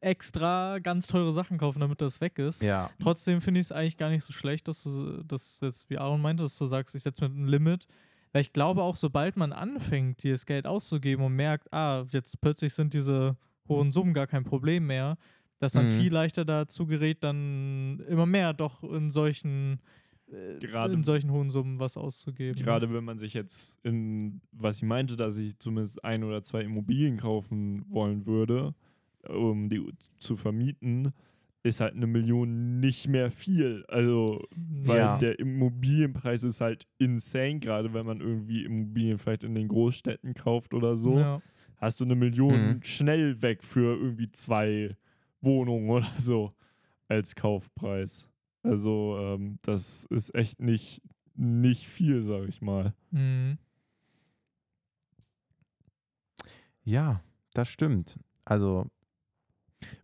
extra ganz teure Sachen kaufen, damit das weg ist. Ja. Trotzdem finde ich es eigentlich gar nicht so schlecht, dass du das jetzt, wie Aaron meinte, dass du sagst, ich setze mir ein Limit. Weil ich glaube auch, sobald man anfängt, dir das Geld auszugeben und merkt, ah, jetzt plötzlich sind diese hohen Summen gar kein Problem mehr, dass dann Mhm. viel leichter dazu gerät, dann immer mehr doch in solchen, äh, Gerade- in solchen hohen Summen was auszugeben. Gerade wenn man sich jetzt in, was ich meinte, dass ich zumindest ein oder zwei Immobilien kaufen wollen würde, um die zu vermieten, ist halt eine Million nicht mehr viel. Also, weil Ja. der Immobilienpreis ist halt insane, gerade wenn man irgendwie Immobilien vielleicht in den Großstädten kauft oder so. Ja. Hast du eine Million Mhm. schnell weg für irgendwie zwei Wohnungen oder [LAUGHS] so als Kaufpreis. Also, ähm, das ist echt nicht, nicht viel, sag ich mal. Mhm. Ja, das stimmt. Also,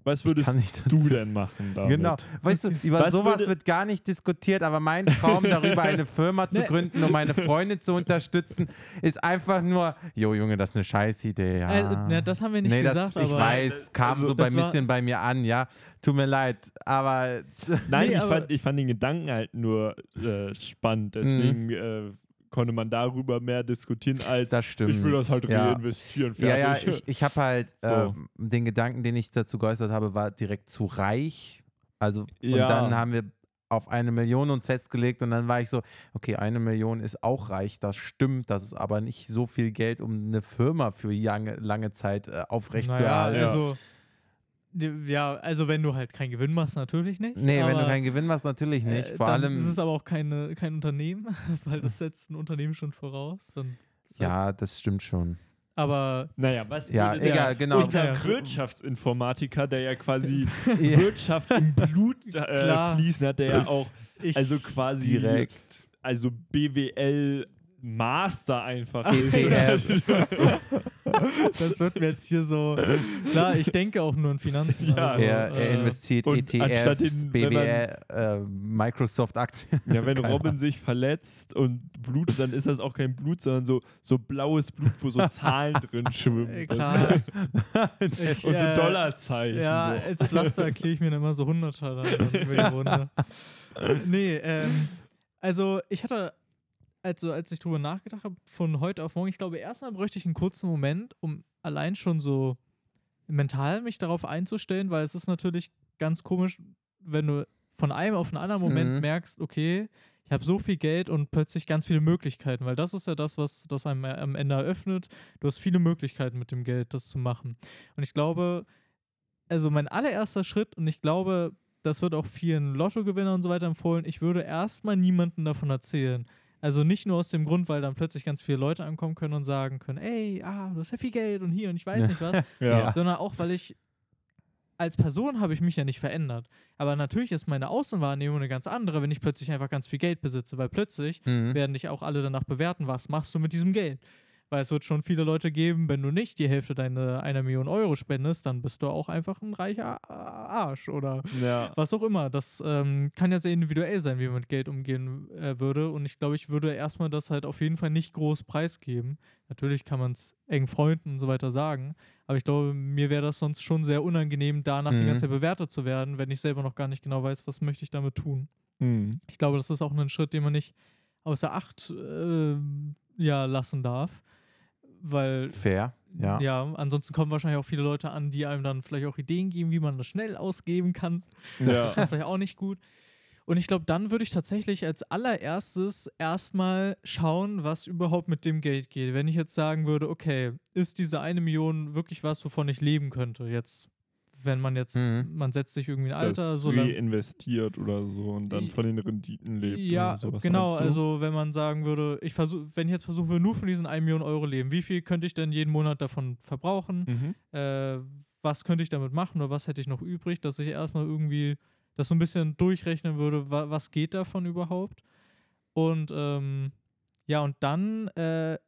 Was würdest du denn machen damit? Genau. Weißt du, über Was sowas wird gar nicht diskutiert, aber mein Traum darüber, eine [LAUGHS] Firma zu Ne. gründen, um meine Freunde zu unterstützen, ist einfach nur, jo Junge, das ist eine Scheißidee. Ja. Also, na, das haben wir nicht nee, gesagt, das, ich aber weiß, kam also so ein bisschen bei mir an, ja. Tut mir leid, aber Nein, Nee, ich, aber- fand, ich fand den Gedanken halt nur äh, spannend. Mhm. Deswegen äh, konnte man darüber mehr diskutieren als das stimmt. ich will das halt Ja. reinvestieren. Ja, ja, Fertig. ich, ich habe halt [LAUGHS] So. ähm, den Gedanken, den ich dazu geäußert habe, war direkt zu reich. Also, und Ja. dann haben wir auf eine Million uns festgelegt und dann war ich so, okay, eine Million ist auch reich, das stimmt, das ist aber nicht so viel Geld, um eine Firma für lange, lange Zeit äh, naja, aufrechtzuerhalten. ja. also ja, also wenn du halt keinen Gewinn machst, natürlich nicht. Nee, wenn du aber, keinen Gewinn machst, natürlich nicht. äh, Vor dann allem, ist es aber auch keine, kein Unternehmen, [LAUGHS] weil das setzt ein Unternehmen schon voraus. Dann ist halt- ja, das stimmt schon. Aber Naja, was Ja, würde der, egal, genau. unser. Wirtschaftsinformatiker, der ja quasi. [LAUGHS] Wirtschaft im Blut äh, fließen hat, der ja auch ich, also quasi Direkt. also BWL Master einfach ETFs. [LAUGHS] das wird mir jetzt hier so. Klar, ich denke auch nur in Finanzen. Ja. also, er, er äh, investiert anstatt ETFs, man- BWL, äh, Microsoft-Aktien. Ja, wenn [LAUGHS] Keine Robin Ahnung. sich verletzt und Blut, dann ist das auch kein Blut, sondern so, so blaues Blut, wo so Zahlen [LAUGHS] drin schwimmen. äh, klar. [LAUGHS] Ich, Und so äh, Dollarzeichen. Ja, so. als Pflaster erkläre ich mir dann immer so Hunderter dann über die Runde. Nee, ähm, also ich hatte, also als ich drüber nachgedacht habe, von heute auf morgen, ich glaube, erstmal bräuchte ich einen kurzen Moment, um allein schon so mental mich darauf einzustellen, weil es ist natürlich ganz komisch, wenn du von einem auf einen anderen Moment Mhm. merkst, okay, ich habe so viel Geld und plötzlich ganz viele Möglichkeiten, weil das ist ja das, was das einem am Ende eröffnet. Du hast viele Möglichkeiten mit dem Geld, das zu machen. Und ich glaube, also mein allererster Schritt, und ich glaube, das wird auch vielen Lottogewinnern und so weiter empfohlen, ich würde erstmal niemandem davon erzählen. Also nicht nur aus dem Grund, weil dann plötzlich ganz viele Leute ankommen können und sagen können, ey, ah, du hast ja viel Geld und hier und ich weiß Ja. nicht was, [LAUGHS] ja. sondern auch, weil ich als Person habe ich mich ja nicht verändert. Aber natürlich ist meine Außenwahrnehmung eine ganz andere, wenn ich plötzlich einfach ganz viel Geld besitze, weil plötzlich Mhm. werden dich auch alle danach bewerten, was machst du mit diesem Geld. Weil es wird schon viele Leute geben, wenn du nicht die Hälfte deiner einer Million Euro spendest, dann bist du auch einfach ein reicher Arsch oder ja. was auch immer. Das ähm, kann ja sehr individuell sein, wie man mit Geld umgehen äh, würde. Und ich glaube, ich würde erstmal das halt auf jeden Fall nicht groß preisgeben. Natürlich kann man es engen Freunden und so weiter sagen. Aber ich glaube, mir wäre das sonst schon sehr unangenehm, danach die Mhm. ganze Zeit bewertet zu werden, wenn ich selber noch gar nicht genau weiß, was möchte ich damit tun. Hm. Ich glaube, das ist auch ein Schritt, den man nicht außer Acht äh, ja, lassen darf. Weil, Fair, ja. ja. ansonsten kommen wahrscheinlich auch viele Leute an, die einem dann vielleicht auch Ideen geben, wie man das schnell ausgeben kann. Das Ja. ist dann vielleicht auch nicht gut. Und ich glaube, dann würde ich tatsächlich als allererstes erstmal schauen, was überhaupt mit dem Geld geht. Wenn ich jetzt sagen würde, okay, ist diese eine Million wirklich was, wovon ich leben könnte? Jetzt, wenn man jetzt, Mhm. man setzt sich irgendwie ein Alter, das so reinvestiert oder so und dann Ich- von den Renditen lebt. Ja, sowas, genau. Also wenn man sagen würde, ich versuche, wenn ich jetzt versuchen würde, nur von diesen 1 Million Euro leben, wie viel könnte ich denn jeden Monat davon verbrauchen? Mhm. Äh, was könnte ich damit machen oder was hätte ich noch übrig, dass ich erstmal irgendwie das so ein bisschen durchrechnen würde, wa was geht davon überhaupt? Und ähm, ja, und dann äh,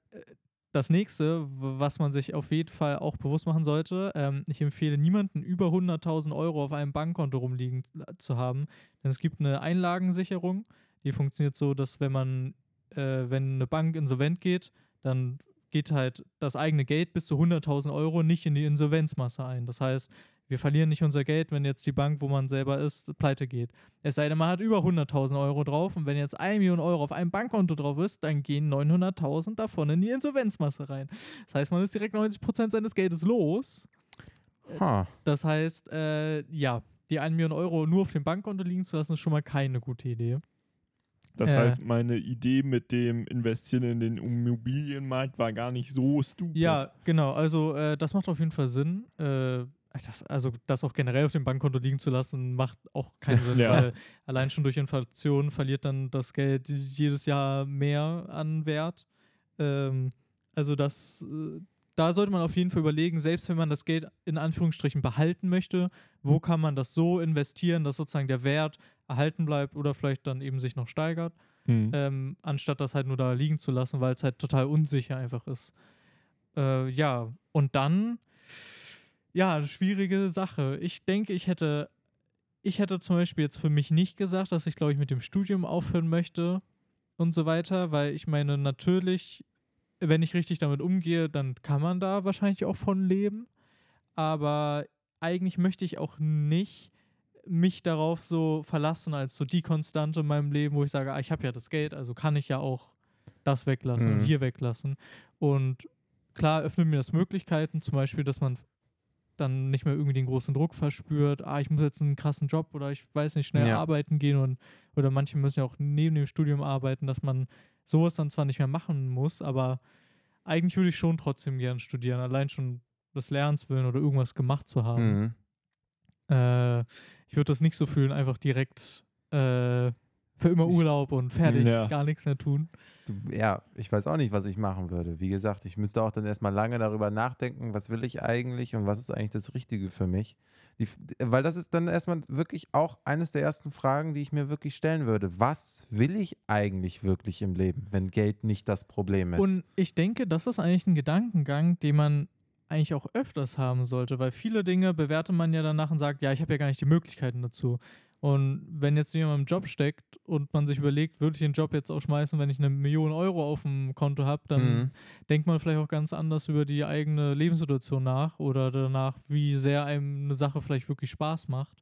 das nächste, was man sich auf jeden Fall auch bewusst machen sollte, ähm, ich empfehle niemanden über 100.000 Euro auf einem Bankkonto rumliegen zu haben, denn es gibt eine Einlagensicherung, die funktioniert so, dass wenn man, äh, wenn eine Bank insolvent geht, dann geht halt das eigene Geld bis zu 100.000 Euro nicht in die Insolvenzmasse ein. Das heißt, wir verlieren nicht unser Geld, wenn jetzt die Bank, wo man selber ist, pleite geht. Es sei denn, man hat über 100.000 Euro drauf und wenn jetzt 1 Million Euro auf einem Bankkonto drauf ist, dann gehen 900.000 davon in die Insolvenzmasse rein. Das heißt, man ist direkt 90% seines Geldes los. Ha. Das heißt, äh, ja, die 1 Million Euro nur auf dem Bankkonto liegen zu lassen, ist schon mal keine gute Idee. Das Äh. heißt, meine Idee mit dem Investieren in den Immobilienmarkt war gar nicht so stupid. Ja, genau. Also äh, das macht auf jeden Fall Sinn. Äh, das, also das auch generell auf dem Bankkonto liegen zu lassen, macht auch [LAUGHS] keinen Sinn, Ja. weil allein schon durch Inflation verliert dann das Geld jedes Jahr mehr an Wert. Ähm, also das, äh, da sollte man auf jeden Fall überlegen, selbst wenn man das Geld in Anführungsstrichen behalten möchte, wo kann man das so investieren, dass sozusagen der Wert erhalten bleibt oder vielleicht dann eben sich noch steigert Hm. ähm, anstatt das halt nur da liegen zu lassen, weil es halt total unsicher einfach ist. Äh, ja, und dann, ja, eine schwierige Sache. Ich denke, ich hätte, ich hätte zum Beispiel jetzt für mich nicht gesagt, dass ich, glaube ich, mit dem Studium aufhören möchte und so weiter, weil ich meine, natürlich, wenn ich richtig damit umgehe, dann kann man da wahrscheinlich auch von leben. Aber eigentlich möchte ich auch nicht mich darauf so verlassen als so die Konstante in meinem Leben, wo ich sage, ah, ich habe ja das Geld, also kann ich ja auch das weglassen Mhm. und hier weglassen. Und klar öffnet mir das Möglichkeiten, zum Beispiel, dass man dann nicht mehr irgendwie den großen Druck verspürt, ah, ich muss jetzt einen krassen Job oder ich weiß nicht, schnell Ja. arbeiten gehen und oder manche müssen ja auch neben dem Studium arbeiten, dass man sowas dann zwar nicht mehr machen muss, aber eigentlich würde ich schon trotzdem gern studieren, allein schon des Lernens willen oder irgendwas gemacht zu haben. Mhm. Äh, ich würde das nicht so fühlen, einfach direkt äh, für immer Urlaub und fertig, Ja. gar nichts mehr tun. Ja, ich weiß auch nicht, was ich machen würde. Wie gesagt, ich müsste auch dann erstmal lange darüber nachdenken, was will ich eigentlich und was ist eigentlich das Richtige für mich. Die, weil das ist dann erstmal wirklich auch eines der ersten Fragen, die ich mir wirklich stellen würde. Was will ich eigentlich wirklich im Leben, wenn Geld nicht das Problem ist? Und ich denke, das ist eigentlich ein Gedankengang, den man eigentlich auch öfters haben sollte, weil viele Dinge bewertet man ja danach und sagt, ja, ich habe ja gar nicht die Möglichkeiten dazu. Und wenn jetzt jemand im Job steckt und man sich überlegt, würde ich den Job jetzt auch schmeißen, wenn ich eine Million Euro auf dem Konto habe, dann Mhm. denkt man vielleicht auch ganz anders über die eigene Lebenssituation nach oder danach, wie sehr einem eine Sache vielleicht wirklich Spaß macht.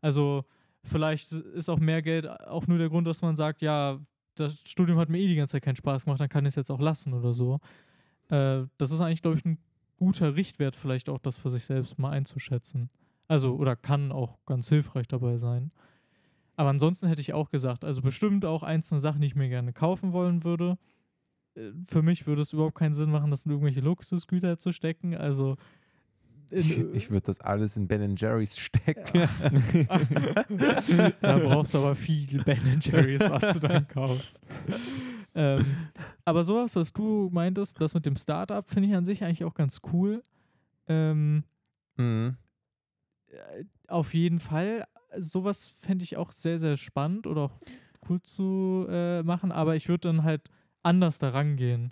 Also vielleicht ist auch mehr Geld auch nur der Grund, dass man sagt, ja, das Studium hat mir eh die ganze Zeit keinen Spaß gemacht, dann kann ich es jetzt auch lassen oder so. Äh, das ist eigentlich, glaube ich, ein guter Richtwert, vielleicht auch das für sich selbst mal einzuschätzen. Also, oder kann auch ganz hilfreich dabei sein. Aber ansonsten hätte ich auch gesagt, also bestimmt auch einzelne Sachen, die ich mir gerne kaufen wollen würde. Äh, Für mich würde es überhaupt keinen Sinn machen, das in irgendwelche Luxusgüter zu stecken. Also ich ich würde das alles in Ben Jerry's stecken. [LAUGHS] da brauchst du aber viel Ben Jerry's, was du dann kaufst. Ähm, [LAUGHS] aber sowas, was du meintest, das mit dem Startup, finde ich an sich eigentlich auch ganz cool. Ähm, Mhm. äh, auf jeden Fall, sowas fände ich auch sehr, sehr spannend oder auch cool zu äh, machen, aber ich würde dann halt anders da rangehen.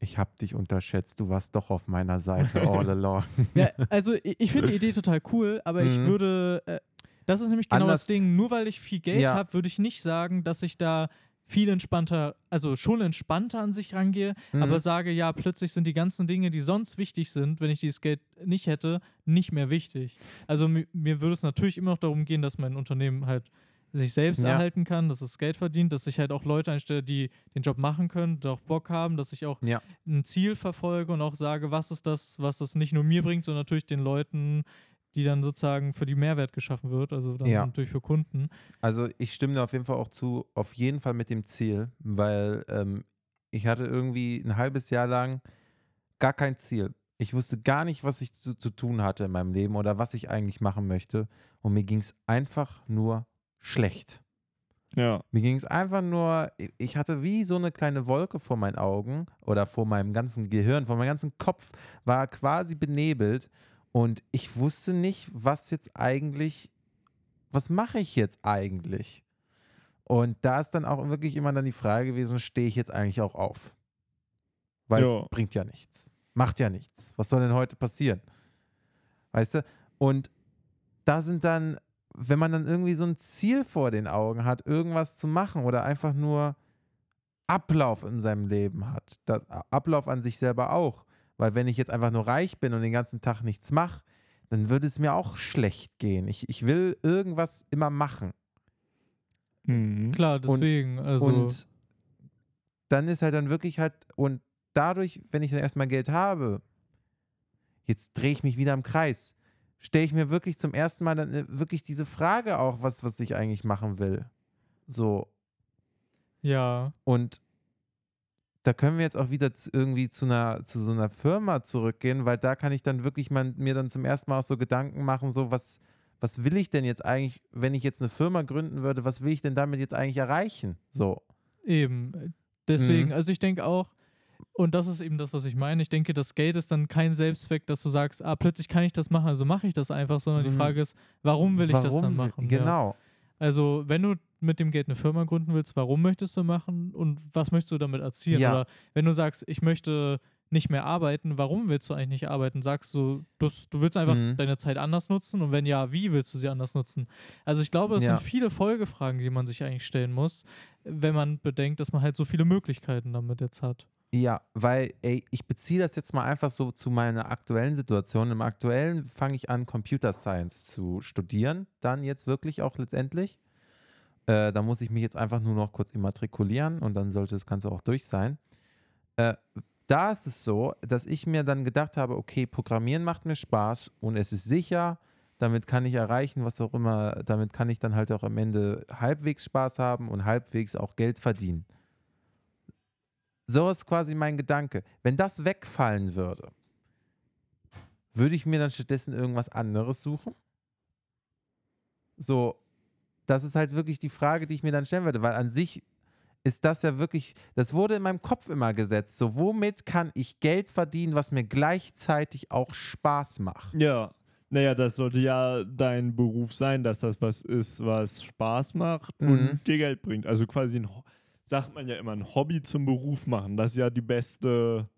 Ich habe dich unterschätzt. Du warst doch auf meiner Seite [LAUGHS] all along. Ja, also ich, ich finde die Idee total cool, aber ich Mhm. würde, äh, das ist nämlich genau Anders- das Ding, nur weil ich viel Geld Ja. habe, würde ich nicht sagen, dass ich da viel entspannter, also schon entspannter an sich rangehe, Mhm. aber sage, ja, plötzlich sind die ganzen Dinge, die sonst wichtig sind, wenn ich dieses Geld nicht hätte, nicht mehr wichtig. Also mi- mir würde es natürlich immer noch darum gehen, dass mein Unternehmen halt sich selbst Ja. erhalten kann, dass es Geld verdient, dass ich halt auch Leute einstelle, die den Job machen können, darauf Bock haben, dass ich auch Ja. ein Ziel verfolge und auch sage, was ist das, was es nicht nur mir bringt, sondern natürlich den Leuten, die dann sozusagen für die Mehrwert geschaffen wird, also dann Ja. natürlich für Kunden. Also ich stimme da auf jeden Fall auch zu, auf jeden Fall mit dem Ziel, weil ähm, ich hatte irgendwie ein halbes Jahr lang gar kein Ziel. Ich wusste gar nicht, was ich zu, zu tun hatte in meinem Leben oder was ich eigentlich machen möchte. Und mir ging es einfach nur schlecht. Ja. Mir ging es einfach nur, ich hatte wie so eine kleine Wolke vor meinen Augen oder vor meinem ganzen Gehirn, vor meinem ganzen Kopf, war quasi benebelt und ich wusste nicht, was jetzt eigentlich, was mache ich jetzt eigentlich? Und da ist dann auch wirklich immer dann die Frage gewesen, stehe ich jetzt eigentlich auch auf? Weil Ja. es bringt ja nichts. Macht ja nichts. Was soll denn heute passieren? Weißt du? Und da sind dann, wenn man dann irgendwie so ein Ziel vor den Augen hat, irgendwas zu machen oder einfach nur Ablauf in seinem Leben hat, das Ablauf an sich selber auch. Weil wenn ich jetzt einfach nur reich bin und den ganzen Tag nichts mache, dann würde es mir auch schlecht gehen. Ich, ich will irgendwas immer machen. Mhm. Klar, deswegen, also Und dann ist halt dann wirklich halt, und dadurch, wenn ich dann erstmal Geld habe, jetzt drehe ich mich wieder im Kreis, stelle ich mir wirklich zum ersten Mal dann äh, wirklich diese Frage auch, was, was ich eigentlich machen will. So. ja, Und da können wir jetzt auch wieder irgendwie zu einer, zu so einer Firma zurückgehen, weil da kann ich dann wirklich mal, mir dann zum ersten Mal auch so Gedanken machen, so was, was will ich denn jetzt eigentlich, wenn ich jetzt eine Firma gründen würde, was will ich denn damit jetzt eigentlich erreichen? So. eben. Deswegen, Mhm. also ich denke auch, und das ist eben das, was ich meine. Ich denke, das Geld ist dann kein Selbstzweck, dass du sagst, ah, plötzlich kann ich das machen, also mache ich das einfach, sondern die So ein- Frage ist, warum will ich das dann Warum machen? Ja. Also, wenn du mit dem Geld eine Firma gründen willst, warum möchtest du machen und was möchtest du damit erzielen? Ja. Oder wenn du sagst, ich möchte nicht mehr arbeiten, warum willst du eigentlich nicht arbeiten? Sagst du, du, du willst einfach Mhm. deine Zeit anders nutzen und wenn ja, wie willst du sie anders nutzen? Also ich glaube, es Ja. sind viele Folgefragen, die man sich eigentlich stellen muss, wenn man bedenkt, dass man halt so viele Möglichkeiten damit jetzt hat. Ja, weil, ey, ich beziehe das jetzt mal einfach so zu meiner aktuellen Situation. Im aktuellen fange ich an, Computer Science zu studieren, dann jetzt wirklich auch letztendlich. Äh, da muss ich mich jetzt einfach nur noch kurz immatrikulieren und dann sollte das Ganze auch durch sein. Äh, da ist es so, dass ich mir dann gedacht habe, okay, Programmieren macht mir Spaß und es ist sicher, damit kann ich erreichen, was auch immer, damit kann ich dann halt auch am Ende halbwegs Spaß haben und halbwegs auch Geld verdienen. So ist quasi mein Gedanke. Wenn das wegfallen würde, würde ich mir dann stattdessen irgendwas anderes suchen? So, das ist halt wirklich die Frage, die ich mir dann stellen würde, weil an sich ist das ja wirklich, das wurde in meinem Kopf immer gesetzt. So, womit kann ich Geld verdienen, was mir gleichzeitig auch Spaß macht? Ja. Naja, das sollte ja dein Beruf sein, dass das was ist, was Spaß macht Mhm. und dir Geld bringt. Also quasi ein, sagt man ja immer, ein Hobby zum Beruf machen. Das ist ja die beste.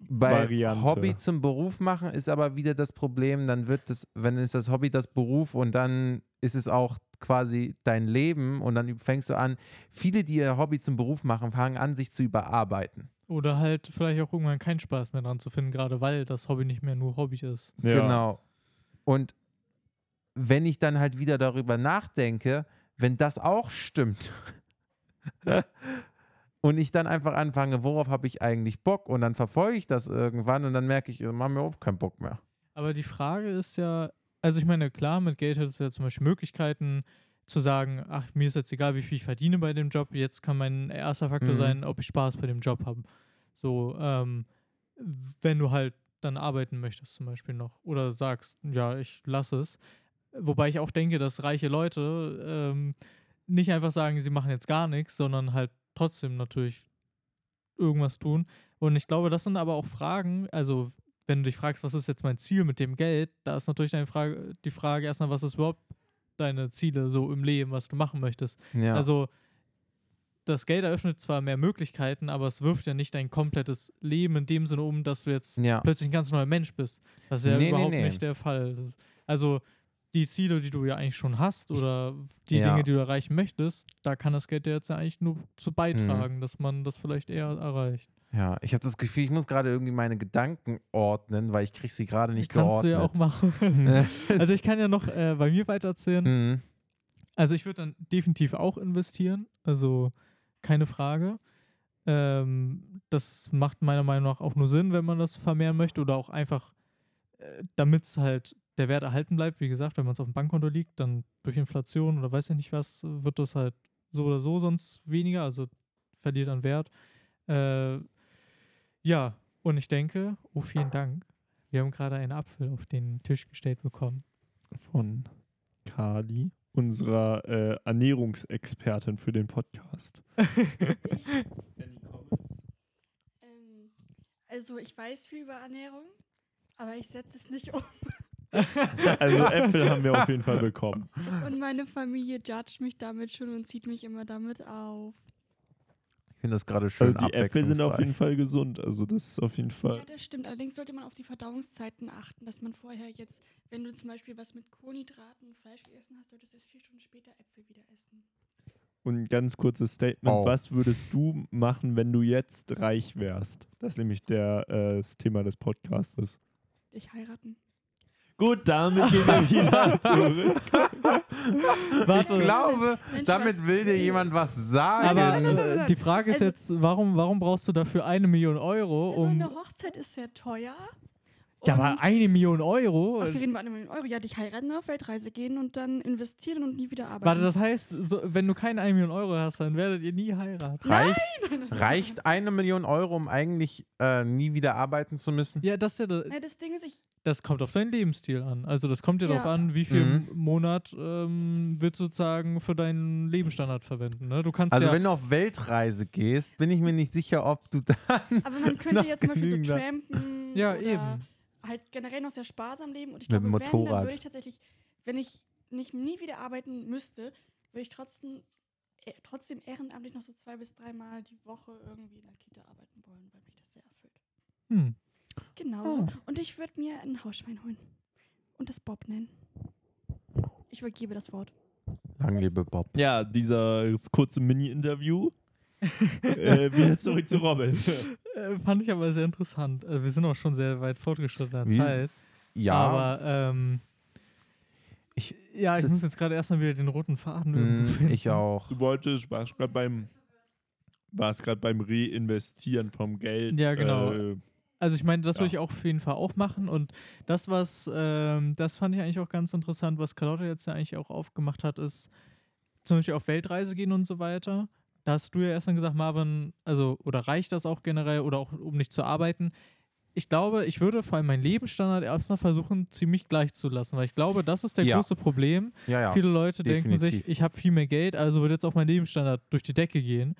Bei Variante. Hobby zum Beruf machen ist aber wieder das Problem, dann wird das, wenn ist das Hobby das Beruf und dann ist es auch quasi dein Leben und dann fängst du an, viele, die ihr Hobby zum Beruf machen, fangen an, sich zu überarbeiten. Oder halt vielleicht auch irgendwann keinen Spaß mehr dran zu finden, gerade weil das Hobby nicht mehr nur Hobby ist. Ja. Genau. Und wenn ich dann halt wieder darüber nachdenke, wenn das auch stimmt [LAUGHS] und ich dann einfach anfange, worauf habe ich eigentlich Bock und dann verfolge ich das irgendwann und dann merke ich, ich habe mir überhaupt keinen Bock mehr. Aber die Frage ist ja, also ich meine, klar, mit Geld hättest du ja zum Beispiel Möglichkeiten zu sagen, ach, mir ist jetzt egal, wie viel ich verdiene bei dem Job, jetzt kann mein erster Faktor Mhm. sein, ob ich Spaß bei dem Job habe. So, ähm, wenn du halt dann arbeiten möchtest zum Beispiel noch oder sagst, ja, ich lasse es. Wobei ich auch denke, dass reiche Leute ähm, nicht einfach sagen, sie machen jetzt gar nichts, sondern halt trotzdem natürlich irgendwas tun. Und ich glaube, das sind aber auch Fragen, also wenn du dich fragst, was ist jetzt mein Ziel mit dem Geld, da ist natürlich deine Frage, die Frage erstmal, was ist überhaupt deine Ziele so im Leben, was du machen möchtest. Ja. Also das Geld eröffnet zwar mehr Möglichkeiten, aber es wirft ja nicht dein komplettes Leben in dem Sinne um, dass du jetzt ja. plötzlich ein ganz neuer Mensch bist. Das ist ja Nee, nee, überhaupt nee. nicht der Fall. Also die Ziele, die du ja eigentlich schon hast oder die Ja. Dinge, die du erreichen möchtest, da kann das Geld ja jetzt ja eigentlich nur zu Mhm. beitragen, dass man das vielleicht eher erreicht. Ja, ich habe das Gefühl, ich muss gerade irgendwie meine Gedanken ordnen, weil ich kriege sie gerade nicht Kannst du geordnet. ja auch machen. [LAUGHS] also ich kann ja noch äh, bei mir weitererzählen. Mhm. Also ich würde dann definitiv auch investieren, also keine Frage. Ähm, das macht meiner Meinung nach auch nur Sinn, wenn man das vermehren möchte oder auch einfach, äh, damit es halt der Wert erhalten bleibt. Wie gesagt, wenn man es auf dem Bankkonto liegt, dann durch Inflation oder weiß ich nicht was, wird das halt so oder so sonst weniger, also verliert an Wert. Äh, ja, und ich denke, oh vielen Dank, wir haben gerade einen Apfel auf den Tisch gestellt bekommen. Von Kali, unserer äh, Ernährungsexpertin für den Podcast. [LAUGHS] Ähm, also ich weiß viel über Ernährung, aber ich setze es nicht um. [LAUGHS] Also Äpfel haben wir auf jeden Fall bekommen. Und meine Familie judgt mich damit schon und zieht mich immer damit auf. Ich finde das gerade schön Also die Äpfel sind auf jeden Fall gesund. Also das ist auf jeden Ja, Fall. das stimmt. Allerdings sollte man auf die Verdauungszeiten achten, dass man vorher jetzt, wenn du zum Beispiel was mit Kohlenhydraten und Fleisch gegessen hast, solltest du erst vier Stunden später Äpfel wieder essen. Und ein ganz kurzes Statement. Oh. Was würdest du machen, wenn du jetzt reich wärst? Das ist nämlich der, äh, das Thema des Podcastes. Dich heiraten. Gut, damit gehen wir wieder [LAUGHS] zurück. Warte, Ich glaube, damit will dir jemand was sagen. Aber äh, die Frage ist Also- jetzt, warum, warum brauchst du dafür eine Million Euro? Also Um, eine Hochzeit ist sehr teuer. Ja, aber eine Million Euro? Ach, wir reden über eine Million Euro. Ja, dich heiraten, auf Weltreise gehen und dann investieren und nie wieder arbeiten. Warte, das heißt, so, wenn du keine eine Million Euro hast, dann werdet ihr nie heiraten. reicht, reicht eine Million Euro, um eigentlich äh, nie wieder arbeiten zu müssen? Ja, das, ist ja, das, Ja, das Ding ist, ich, das kommt auf deinen Lebensstil an. Also das kommt ja, Ja. darauf an, wie viel Mhm. Monat ähm, du sozusagen für deinen Lebensstandard verwenden. Ne? Du kannst Also ja, wenn du auf Weltreise gehst, bin ich mir nicht sicher, ob du dann aber man könnte [LAUGHS] ja zum Beispiel so trampen ja, oder eben. Halt generell noch sehr sparsam leben. Und ich glaube, wenn, dann würde ich tatsächlich, wenn ich nicht nie wieder arbeiten müsste, würde ich trotzdem, äh, trotzdem ehrenamtlich noch so zwei bis dreimal die Woche irgendwie in der Kita arbeiten wollen, weil mich das sehr erfüllt. Hm. Genau Oh. so. Und ich würde mir ein Hausschwein holen. Und das Bob nennen. Ich übergebe das Wort. Lang lebe Bob. Ja, dieser kurze Mini-Interview. Äh, wieder zurück zu Robin. [LAUGHS] Äh, fand ich aber sehr interessant. Also wir sind auch schon sehr weit fortgeschrittener Wie- Zeit. Ja, Aber ähm, ich, ja, ich muss jetzt gerade erstmal wieder den roten Faden irgendwo mh, finden. ich auch. Du wolltest, warst gerade beim, warst gerade beim Reinvestieren vom Geld. Ja, genau. Äh, Also ich meine, das würde Ja. ich auch auf jeden Fall auch machen. Und das, was, ähm, das fand ich eigentlich auch ganz interessant, was Carlotta jetzt ja eigentlich auch aufgemacht hat, ist zum Beispiel auf Weltreise gehen und so weiter. Da hast du ja erst dann gesagt, Marvin, also, oder reicht das auch generell oder auch um nicht zu arbeiten? Ich glaube, ich würde vor allem meinen Lebensstandard erstmal versuchen, ziemlich gleich zu lassen, weil ich glaube, das ist der Ja. große Problem. Ja, ja. Viele Leute denken sich, definitiv. ich habe viel mehr Geld, also wird jetzt auch mein Lebensstandard durch die Decke gehen.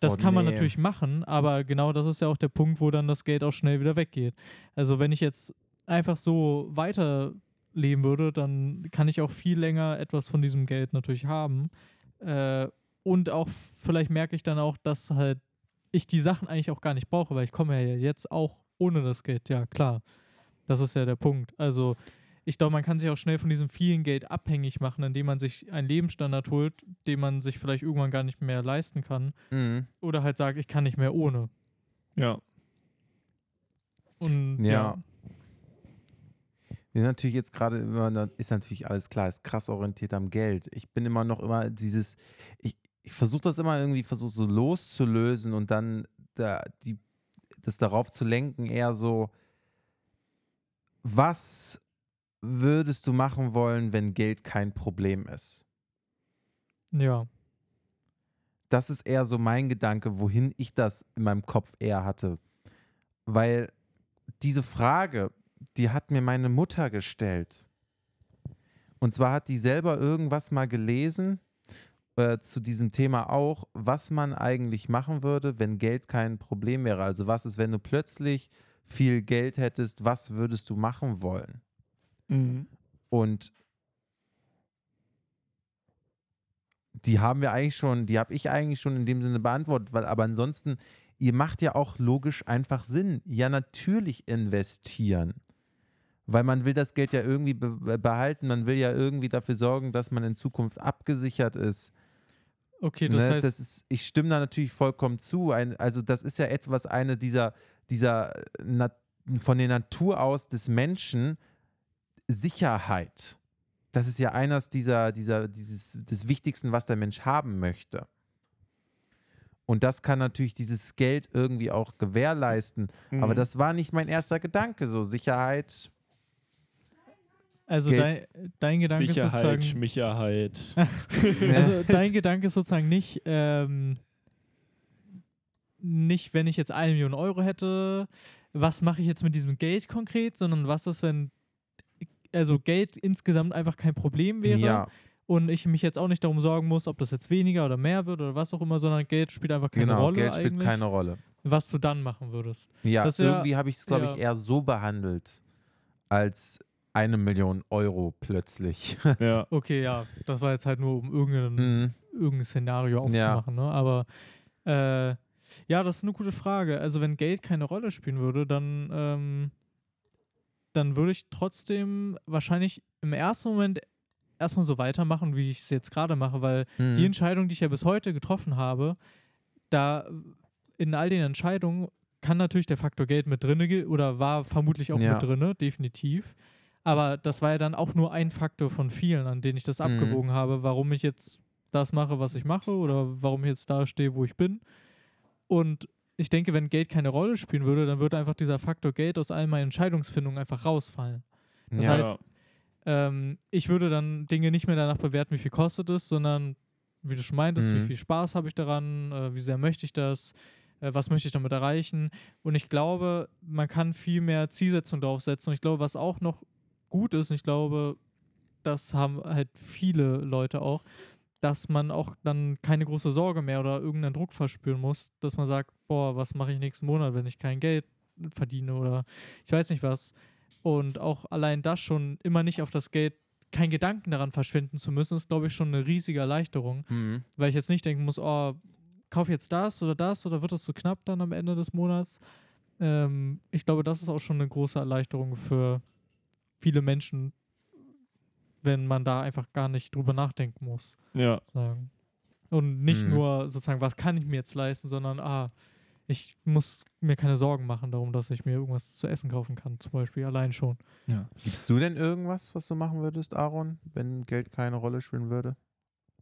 Das Oh, kann man nee. natürlich machen, aber genau das ist ja auch der Punkt, wo dann das Geld auch schnell wieder weggeht. Also wenn ich jetzt einfach so weiterleben würde, dann kann ich auch viel länger etwas von diesem Geld natürlich haben. Äh, und auch vielleicht merke ich dann auch, dass halt ich die Sachen eigentlich auch gar nicht brauche, weil ich komme ja jetzt auch ohne das Geld. Ja, klar. Das ist ja der Punkt. Also ich glaube, man kann sich auch schnell von diesem vielen Geld abhängig machen, indem man sich einen Lebensstandard holt, den man sich vielleicht irgendwann gar nicht mehr leisten kann. Mhm. Oder halt sagt, ich kann nicht mehr ohne. ja. Und Ja. ja. Wir sind natürlich jetzt gerade ist natürlich alles klar, ist krass orientiert am Geld. Ich bin immer noch immer dieses, ich, ich versuche das immer irgendwie, versuche so loszulösen und dann da, die, das darauf zu lenken, eher so, was würdest du machen wollen, wenn Geld kein Problem ist? Ja. das ist eher so mein Gedanke, wohin ich das in meinem Kopf eher hatte. Weil diese Frage, die hat mir meine Mutter gestellt. Und zwar hat die selber irgendwas mal gelesen äh, zu diesem Thema auch, was man eigentlich machen würde, wenn Geld kein Problem wäre. Also was ist, wenn du plötzlich viel Geld hättest, was würdest du machen wollen? Mhm. Und die haben wir eigentlich schon, die habe ich eigentlich schon in dem Sinne beantwortet, weil aber ansonsten, ihr macht ja auch logisch einfach Sinn. Ja, natürlich investieren. Weil man will das Geld ja irgendwie be behalten, man will ja irgendwie dafür sorgen, dass man in Zukunft abgesichert ist. Okay, das ne? heißt, das ist, ich stimme da natürlich vollkommen zu. Ein, also das ist ja etwas, eine dieser, dieser Na von der Natur aus des Menschen Sicherheit. Das ist ja eines dieser, dieser, dieses, des Wichtigsten, was der Mensch haben möchte. Und das kann natürlich dieses Geld irgendwie auch gewährleisten. Aber Mhm. das war nicht mein erster Gedanke. So Sicherheit. Also Geld- dein, dein Gedanke ist Sicherheit, sozusagen. Schmicherheit. [LAUGHS] Also dein Gedanke ist sozusagen nicht, ähm, nicht, wenn ich jetzt eine Million Euro hätte, was mache ich jetzt mit diesem Geld konkret, sondern was ist, wenn also Geld insgesamt einfach kein Problem wäre ja, und ich mich jetzt auch nicht darum sorgen muss, ob das jetzt weniger oder mehr wird oder was auch immer, sondern Geld spielt einfach keine genau. Rolle Geld spielt eigentlich, keine Rolle. was du dann machen würdest. Ja, Das ist ja- irgendwie habe ich es, glaube ja. ich, eher so behandelt, als eine Million Euro plötzlich. [LAUGHS] ja. Okay, ja, das war jetzt halt nur, um irgendein, Mhm. irgendein Szenario Ja. aufzumachen, ne? Aber äh, ja, das ist eine gute Frage. Also wenn Geld keine Rolle spielen würde, dann, ähm, dann würde ich trotzdem wahrscheinlich im ersten Moment erstmal so weitermachen, wie ich es jetzt gerade mache, weil die Mhm. Entscheidung, die ich ja bis heute getroffen habe, da in all den Entscheidungen kann natürlich der Faktor Geld mit drinne oder war vermutlich auch Ja. mit drinne, definitiv. Aber das war ja dann auch nur ein Faktor von vielen, an denen ich das Mhm. abgewogen habe, warum ich jetzt das mache, was ich mache oder warum ich jetzt da stehe, wo ich bin. Und ich denke, wenn Geld keine Rolle spielen würde, dann würde einfach dieser Faktor Geld aus all meinen Entscheidungsfindungen einfach rausfallen. Das ja. heißt, ähm, ich würde dann Dinge nicht mehr danach bewerten, wie viel kostet es, sondern wie du schon meintest, wie Mhm. viel Spaß habe ich daran, äh, wie sehr möchte ich das, äh, was möchte ich damit erreichen. Und ich glaube, man kann viel mehr Zielsetzung draufsetzen. Und ich glaube, was auch noch gut ist, und ich glaube, das haben halt viele Leute auch, dass man auch dann keine große Sorge mehr oder irgendeinen Druck verspüren muss, dass man sagt, boah, was mache ich nächsten Monat, wenn ich kein Geld verdiene oder ich weiß nicht was. Und auch allein das schon immer nicht auf das Geld, kein Gedanken daran verschwinden zu müssen, ist, glaube ich, schon eine riesige Erleichterung, Mhm. weil ich jetzt nicht denken muss, oh, kauf jetzt das oder das oder wird das zu knapp dann am Ende des Monats, ähm, ich glaube, das ist auch schon eine große Erleichterung für viele Menschen, wenn man da einfach gar nicht drüber nachdenken muss. Ja. Sagen. Und nicht Mhm. nur sozusagen, was kann ich mir jetzt leisten, sondern, ah, ich muss mir keine Sorgen machen darum, dass ich mir irgendwas zu essen kaufen kann, zum Beispiel allein schon. ja. Gibst du denn irgendwas, was du machen würdest, Aaron, wenn Geld keine Rolle spielen würde?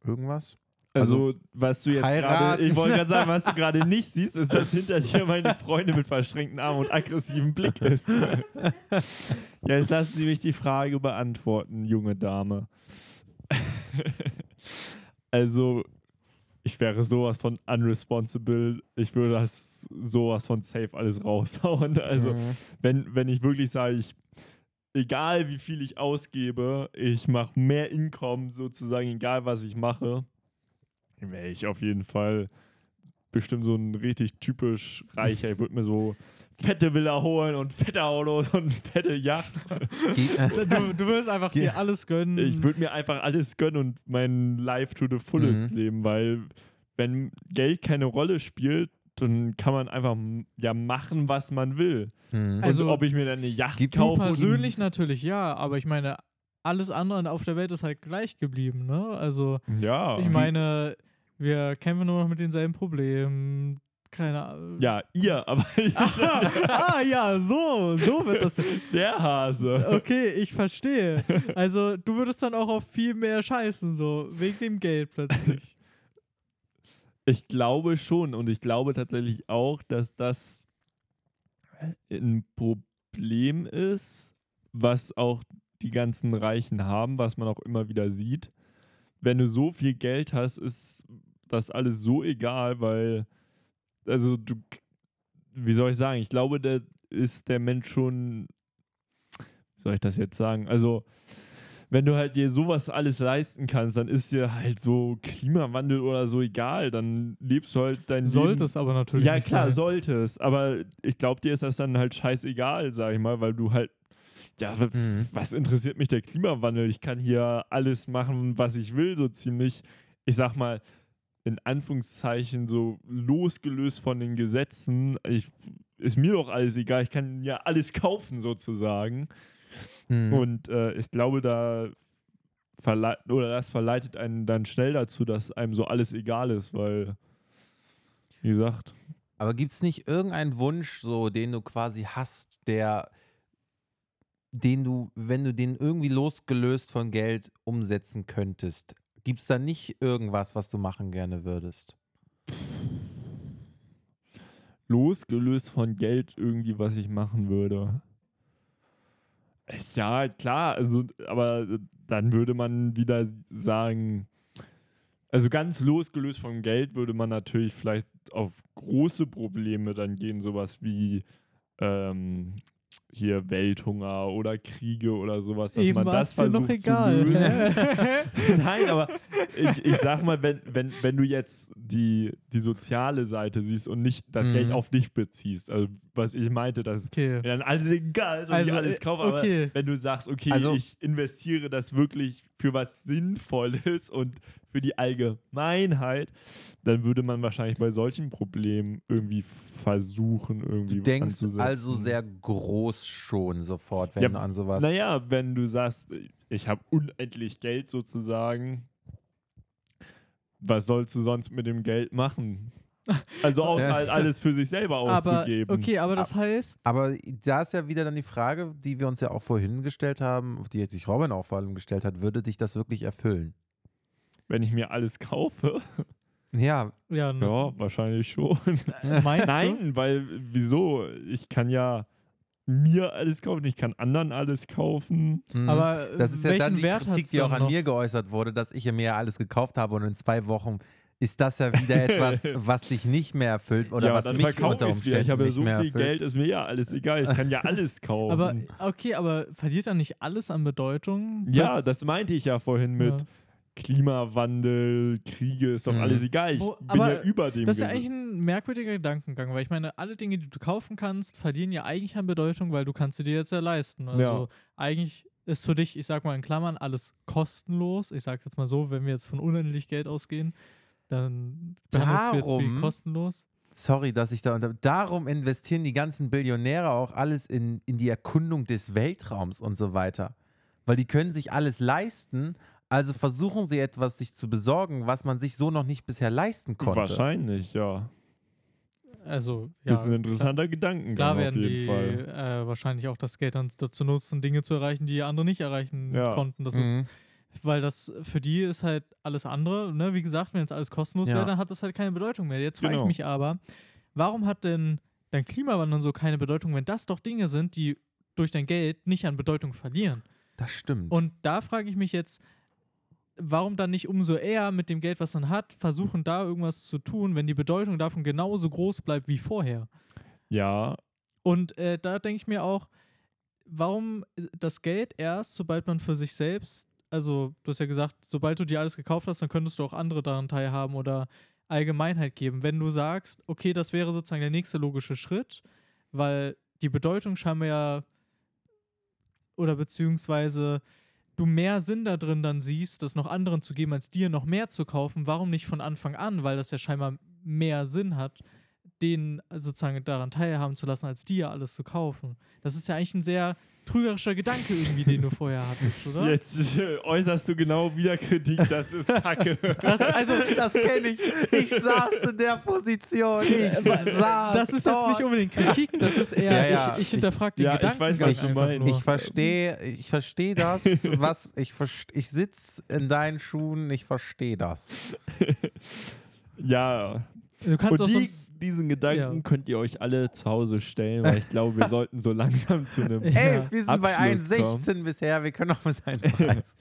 Irgendwas? Also, was du jetzt gerade, ich wollte gerade sagen, was du gerade [LAUGHS] nicht siehst, ist, dass hinter dir meine Freundin mit verschränkten Armen und aggressivem Blick ist. [LAUGHS] jetzt lassen Sie mich die Frage beantworten, junge Dame. [LAUGHS] also, ich wäre sowas von unresponsible. Ich würde das sowas von safe alles raushauen. Also, Mhm. wenn, wenn ich wirklich sage, ich, egal wie viel ich ausgebe, ich mache mehr Income sozusagen, egal was ich mache, wäre ich auf jeden Fall bestimmt so ein richtig typisch reicher. Ich würde mir so fette Villa holen und fette Autos und fette Yacht. Äh, [LAUGHS] Du, du willst einfach Ge- dir alles gönnen. Ich würde mir einfach alles gönnen und mein Life to the fullest Mhm. leben, weil wenn Geld keine Rolle spielt, dann kann man einfach ja machen, was man will. Mhm. Also, und ob ich mir dann eine Yacht kaufe. persönlich natürlich ja, aber ich meine, alles andere auf der Welt ist halt gleich geblieben, ne? Also, Ja. ich meine, wir kämpfen nur noch mit denselben Problemen. Keine Ahnung. Ja, ihr, aber [LAUGHS] ich, ah, ja, so, so wird das. [LAUGHS] der Hase. Okay, ich verstehe. Also, du würdest dann auch auf viel mehr scheißen, so, wegen dem Geld plötzlich. [LAUGHS] Ich glaube schon und ich glaube tatsächlich auch, dass das ein Problem ist, was auch die ganzen Reichen haben, was man auch immer wieder sieht. Wenn du so viel Geld hast, ist das alles so egal, weil, also du, wie soll ich sagen, ich glaube, da ist der Mensch schon, wie soll ich das jetzt sagen, also wenn du halt dir sowas alles leisten kannst, dann ist dir halt so Klimawandel oder so egal. Dann lebst du halt dein Sollte es aber natürlich Ja, klar, sein. sollte es. Aber ich glaube, dir ist das dann halt scheißegal, sag ich mal, weil du halt, ja, Mhm. was interessiert mich der Klimawandel? Ich kann hier alles machen, was ich will, so ziemlich. Ich sag mal, in Anführungszeichen so losgelöst von den Gesetzen. Ich, ist mir doch alles egal. Ich kann ja alles kaufen, sozusagen. Mhm. Und äh, ich glaube, da verlei oder das verleitet einen dann schnell dazu, dass einem so alles egal ist, weil, wie gesagt, Aber gibt es nicht irgendeinen Wunsch, so, den du quasi hast, der, den du, wenn du den irgendwie losgelöst von Geld umsetzen könntest, gibt es da nicht irgendwas, was du machen gerne würdest? losgelöst von Geld irgendwie, was ich machen würde. Ja, klar, also, aber dann würde man wieder sagen, also ganz losgelöst vom Geld würde man natürlich vielleicht auf große Probleme dann gehen, sowas wie ähm, hier Welthunger oder Kriege oder sowas, dass Eben man das versucht egal. zu lösen. [LAUGHS] [LAUGHS] Nein, aber ich, ich sag mal, wenn, wenn, wenn du jetzt die, die soziale Seite siehst und nicht das Mhm. Geld auf dich beziehst, also was ich meinte, dass Okay. dann alles egal ist und Also, ich alles kaufe, aber okay. wenn du sagst, okay, Also- ich investiere das wirklich für was Sinnvolles und für die Allgemeinheit, dann würde man wahrscheinlich bei solchen Problemen irgendwie versuchen, irgendwie Du denkst anzusetzen. also sehr groß schon sofort, wenn Ja, du an sowas. Naja, wenn du sagst, ich habe unendlich Geld sozusagen, was sollst du sonst mit dem Geld machen? Also [LAUGHS] außer halt alles für sich selber Aber, auszugeben. okay, aber das heißt, Aber da ist ja wieder dann die Frage, die wir uns ja auch vorhin gestellt haben, auf die sich Robin auch vor allem gestellt hat, würde dich das wirklich erfüllen? Wenn ich mir alles kaufe, Ja, ja, ja, wahrscheinlich schon. meinst du? Nein, weil wieso? Ich kann ja mir alles kaufen, ich kann anderen alles kaufen. mhm. Aber das ist ja welchen dann die Wert Kritik, die auch an noch? mir geäußert wurde, dass ich mir alles gekauft habe und in zwei Wochen ist das ja wieder [LAUGHS] etwas, was dich nicht mehr erfüllt oder ja, was dann mich unter. Umständen Ich habe ja nicht so mehr viel erfüllt. Geld, ist mir ja alles egal. Ich kann ja alles [LAUGHS] kaufen. Aber okay, aber verliert dann nicht alles an Bedeutung? ja, das meinte ich ja vorhin mit Ja. Klimawandel, Kriege, ist doch Mhm. alles egal. Ich Wo- bin aber ja über dem Das ist ja eigentlich ein merkwürdiger Gedankengang, weil ich meine, alle Dinge, die du kaufen kannst, verlieren ja eigentlich an Bedeutung, weil du kannst sie dir jetzt ja leisten. Also Ja. eigentlich ist für dich, ich sag mal in Klammern, alles kostenlos. Ich sag jetzt mal so, wenn wir jetzt von unendlich Geld ausgehen, dann behandelst du jetzt wie Darum- kostenlos. sorry, dass ich da unter. Darum investieren die ganzen Billionäre auch alles in, in die Erkundung des Weltraums und so weiter. Weil die können sich alles leisten, also versuchen sie etwas sich zu besorgen, was man sich so noch nicht bisher leisten konnte. Wahrscheinlich, ja. Also, ja. das ist ein interessanter Gedankengang Klar auf werden jeden die Fall. äh, wahrscheinlich auch das Geld dann dazu nutzen, Dinge zu erreichen, die andere nicht erreichen Ja. konnten. Das Mhm. ist, weil das für die ist halt alles andere. Ne? Wie gesagt, wenn jetzt alles kostenlos Ja. wäre, dann hat das halt keine Bedeutung mehr. Jetzt frage Genau. ich mich aber, warum hat denn dein Klimawandel so keine Bedeutung, wenn das doch Dinge sind, die durch dein Geld nicht an Bedeutung verlieren? Das stimmt. Und da frage ich mich jetzt, warum dann nicht umso eher mit dem Geld, was man hat, versuchen, da irgendwas zu tun, wenn die Bedeutung davon genauso groß bleibt wie vorher? Ja, Und äh, da denke ich mir auch, warum das Geld erst, sobald man für sich selbst, also du hast ja gesagt, sobald du dir alles gekauft hast, dann könntest du auch andere daran teilhaben oder Allgemeinheit geben. Wenn du sagst, okay, das wäre sozusagen der nächste logische Schritt, weil die Bedeutung scheinbar ja oder beziehungsweise du mehr Sinn da drin dann siehst, das noch anderen zu geben, als dir noch mehr zu kaufen, warum nicht von Anfang an, weil das ja scheinbar mehr Sinn hat, denen sozusagen daran teilhaben zu lassen, als dir alles zu kaufen. Das ist ja eigentlich ein sehr trügerischer Gedanke irgendwie, den du vorher hattest, oder? jetzt äh, äußerst du genau wieder Kritik, das ist Kacke. [LAUGHS] Das, also, das kenne ich. Ich saß in der Position. Ich saß das ist jetzt dort. nicht unbedingt Kritik, das ist eher, Ja, ja, ich, ich ich- hinterfrage den ja, ich Gedanken. weiß, was du meinst. Ich verstehe, ich verstehe das, [LAUGHS] was ich ich sitze in deinen Schuhen, ich verstehe das. ja, Du kannst und die, sonst. diesen Gedanken ja. könnt ihr euch alle zu Hause stellen, weil ich glaube, wir [LAUGHS] sollten so langsam zu einem. Ey, wir sind bei Abschluss 1,16 bisher, wir können auch bis 1,30. [LAUGHS]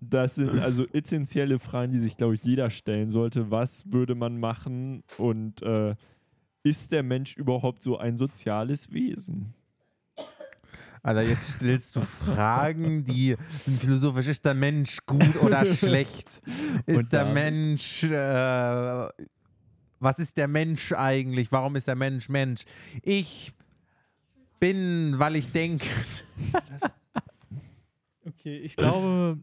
Das sind also essentielle Fragen, die sich, glaube ich, jeder stellen sollte. Was würde man machen und äh, ist der Mensch überhaupt so ein soziales Wesen? Alter, jetzt stellst du Fragen, die sind philosophisch. Ist der Mensch gut oder [LAUGHS] schlecht? Ist Und der Mensch. Äh, was ist der Mensch eigentlich? Warum ist der Mensch Mensch? Ich bin, weil ich denke. [LAUGHS] Okay, ich glaube,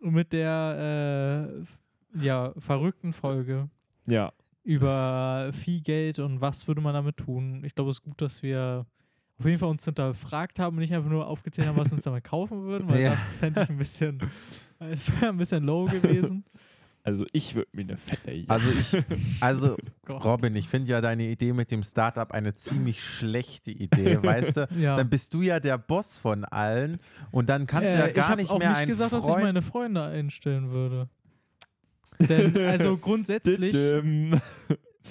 mit der äh, ja, verrückten Folge Ja, über viel Geld und was würde man damit tun. Ich glaube, es ist gut, dass wir auf jeden Fall uns hinterfragt haben und nicht einfach nur aufgezählt haben, was wir uns damit kaufen würden, weil Ja. das fände ich ein bisschen, [LAUGHS] es wäre ein bisschen low gewesen. [LAUGHS] also ich würde mir eine fette Also ich, [LAUGHS] also Gott. Robin, ich finde ja deine Idee mit dem Startup eine ziemlich schlechte Idee, [LAUGHS] weißt du? Ja. Dann bist du ja der Boss von allen und dann kannst du ja Äh, ich gar nicht auch mehr nicht einen gesagt, dass ich Freund meine Freunde einstellen würde. Denn, also [LAUGHS] grundsätzlich,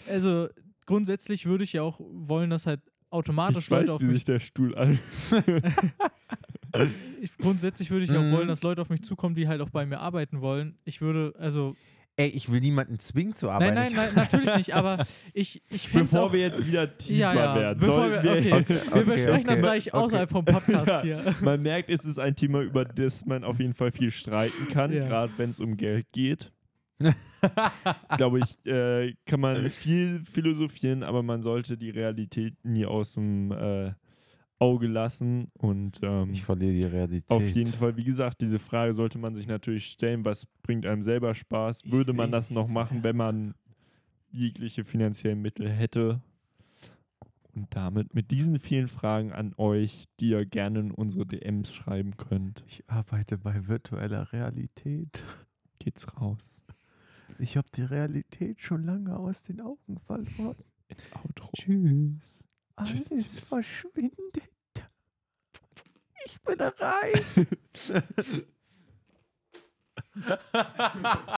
also grundsätzlich würde ich ja auch wollen, dass halt automatisch Ich Leute weiß, auf wie sich der Stuhl an. Ich, grundsätzlich würde ich auch Mhm. wollen, dass Leute auf mich zukommen, die halt auch bei mir arbeiten wollen. Ich würde, also, Ey, ich will niemanden zwingen zu arbeiten. nein, nein, nein, natürlich nicht, aber ich, ich fände Bevor auch, wir jetzt wieder tiefer ja, ja, werden, bevor wir, okay, Okay, wir besprechen okay. das gleich Okay. außerhalb vom Podcast Ja. hier. Man merkt, es ist ein Thema, über das man auf jeden Fall viel streiten kann, Ja. gerade wenn es um Geld geht. [LAUGHS] Glaube ich, äh, kann man viel philosophieren, aber man sollte die Realität nie aus dem äh, Auge lassen. Und ähm, Ich verliere die Realität. auf jeden Fall, wie gesagt, diese Frage sollte man sich natürlich stellen, was bringt einem selber Spaß? Ich Würde seh man das noch machen, mehr. wenn man jegliche finanziellen Mittel hätte? Und damit mit diesen vielen Fragen an euch, die ihr gerne in unsere DMs schreiben könnt, Ich arbeite bei virtueller Realität. geht's raus Ich habe die Realität schon lange aus den Augen verloren. ins Outro. Tschüss. Alles Tschüss, tschüss. verschwindet. Ich bin reich. [LAUGHS]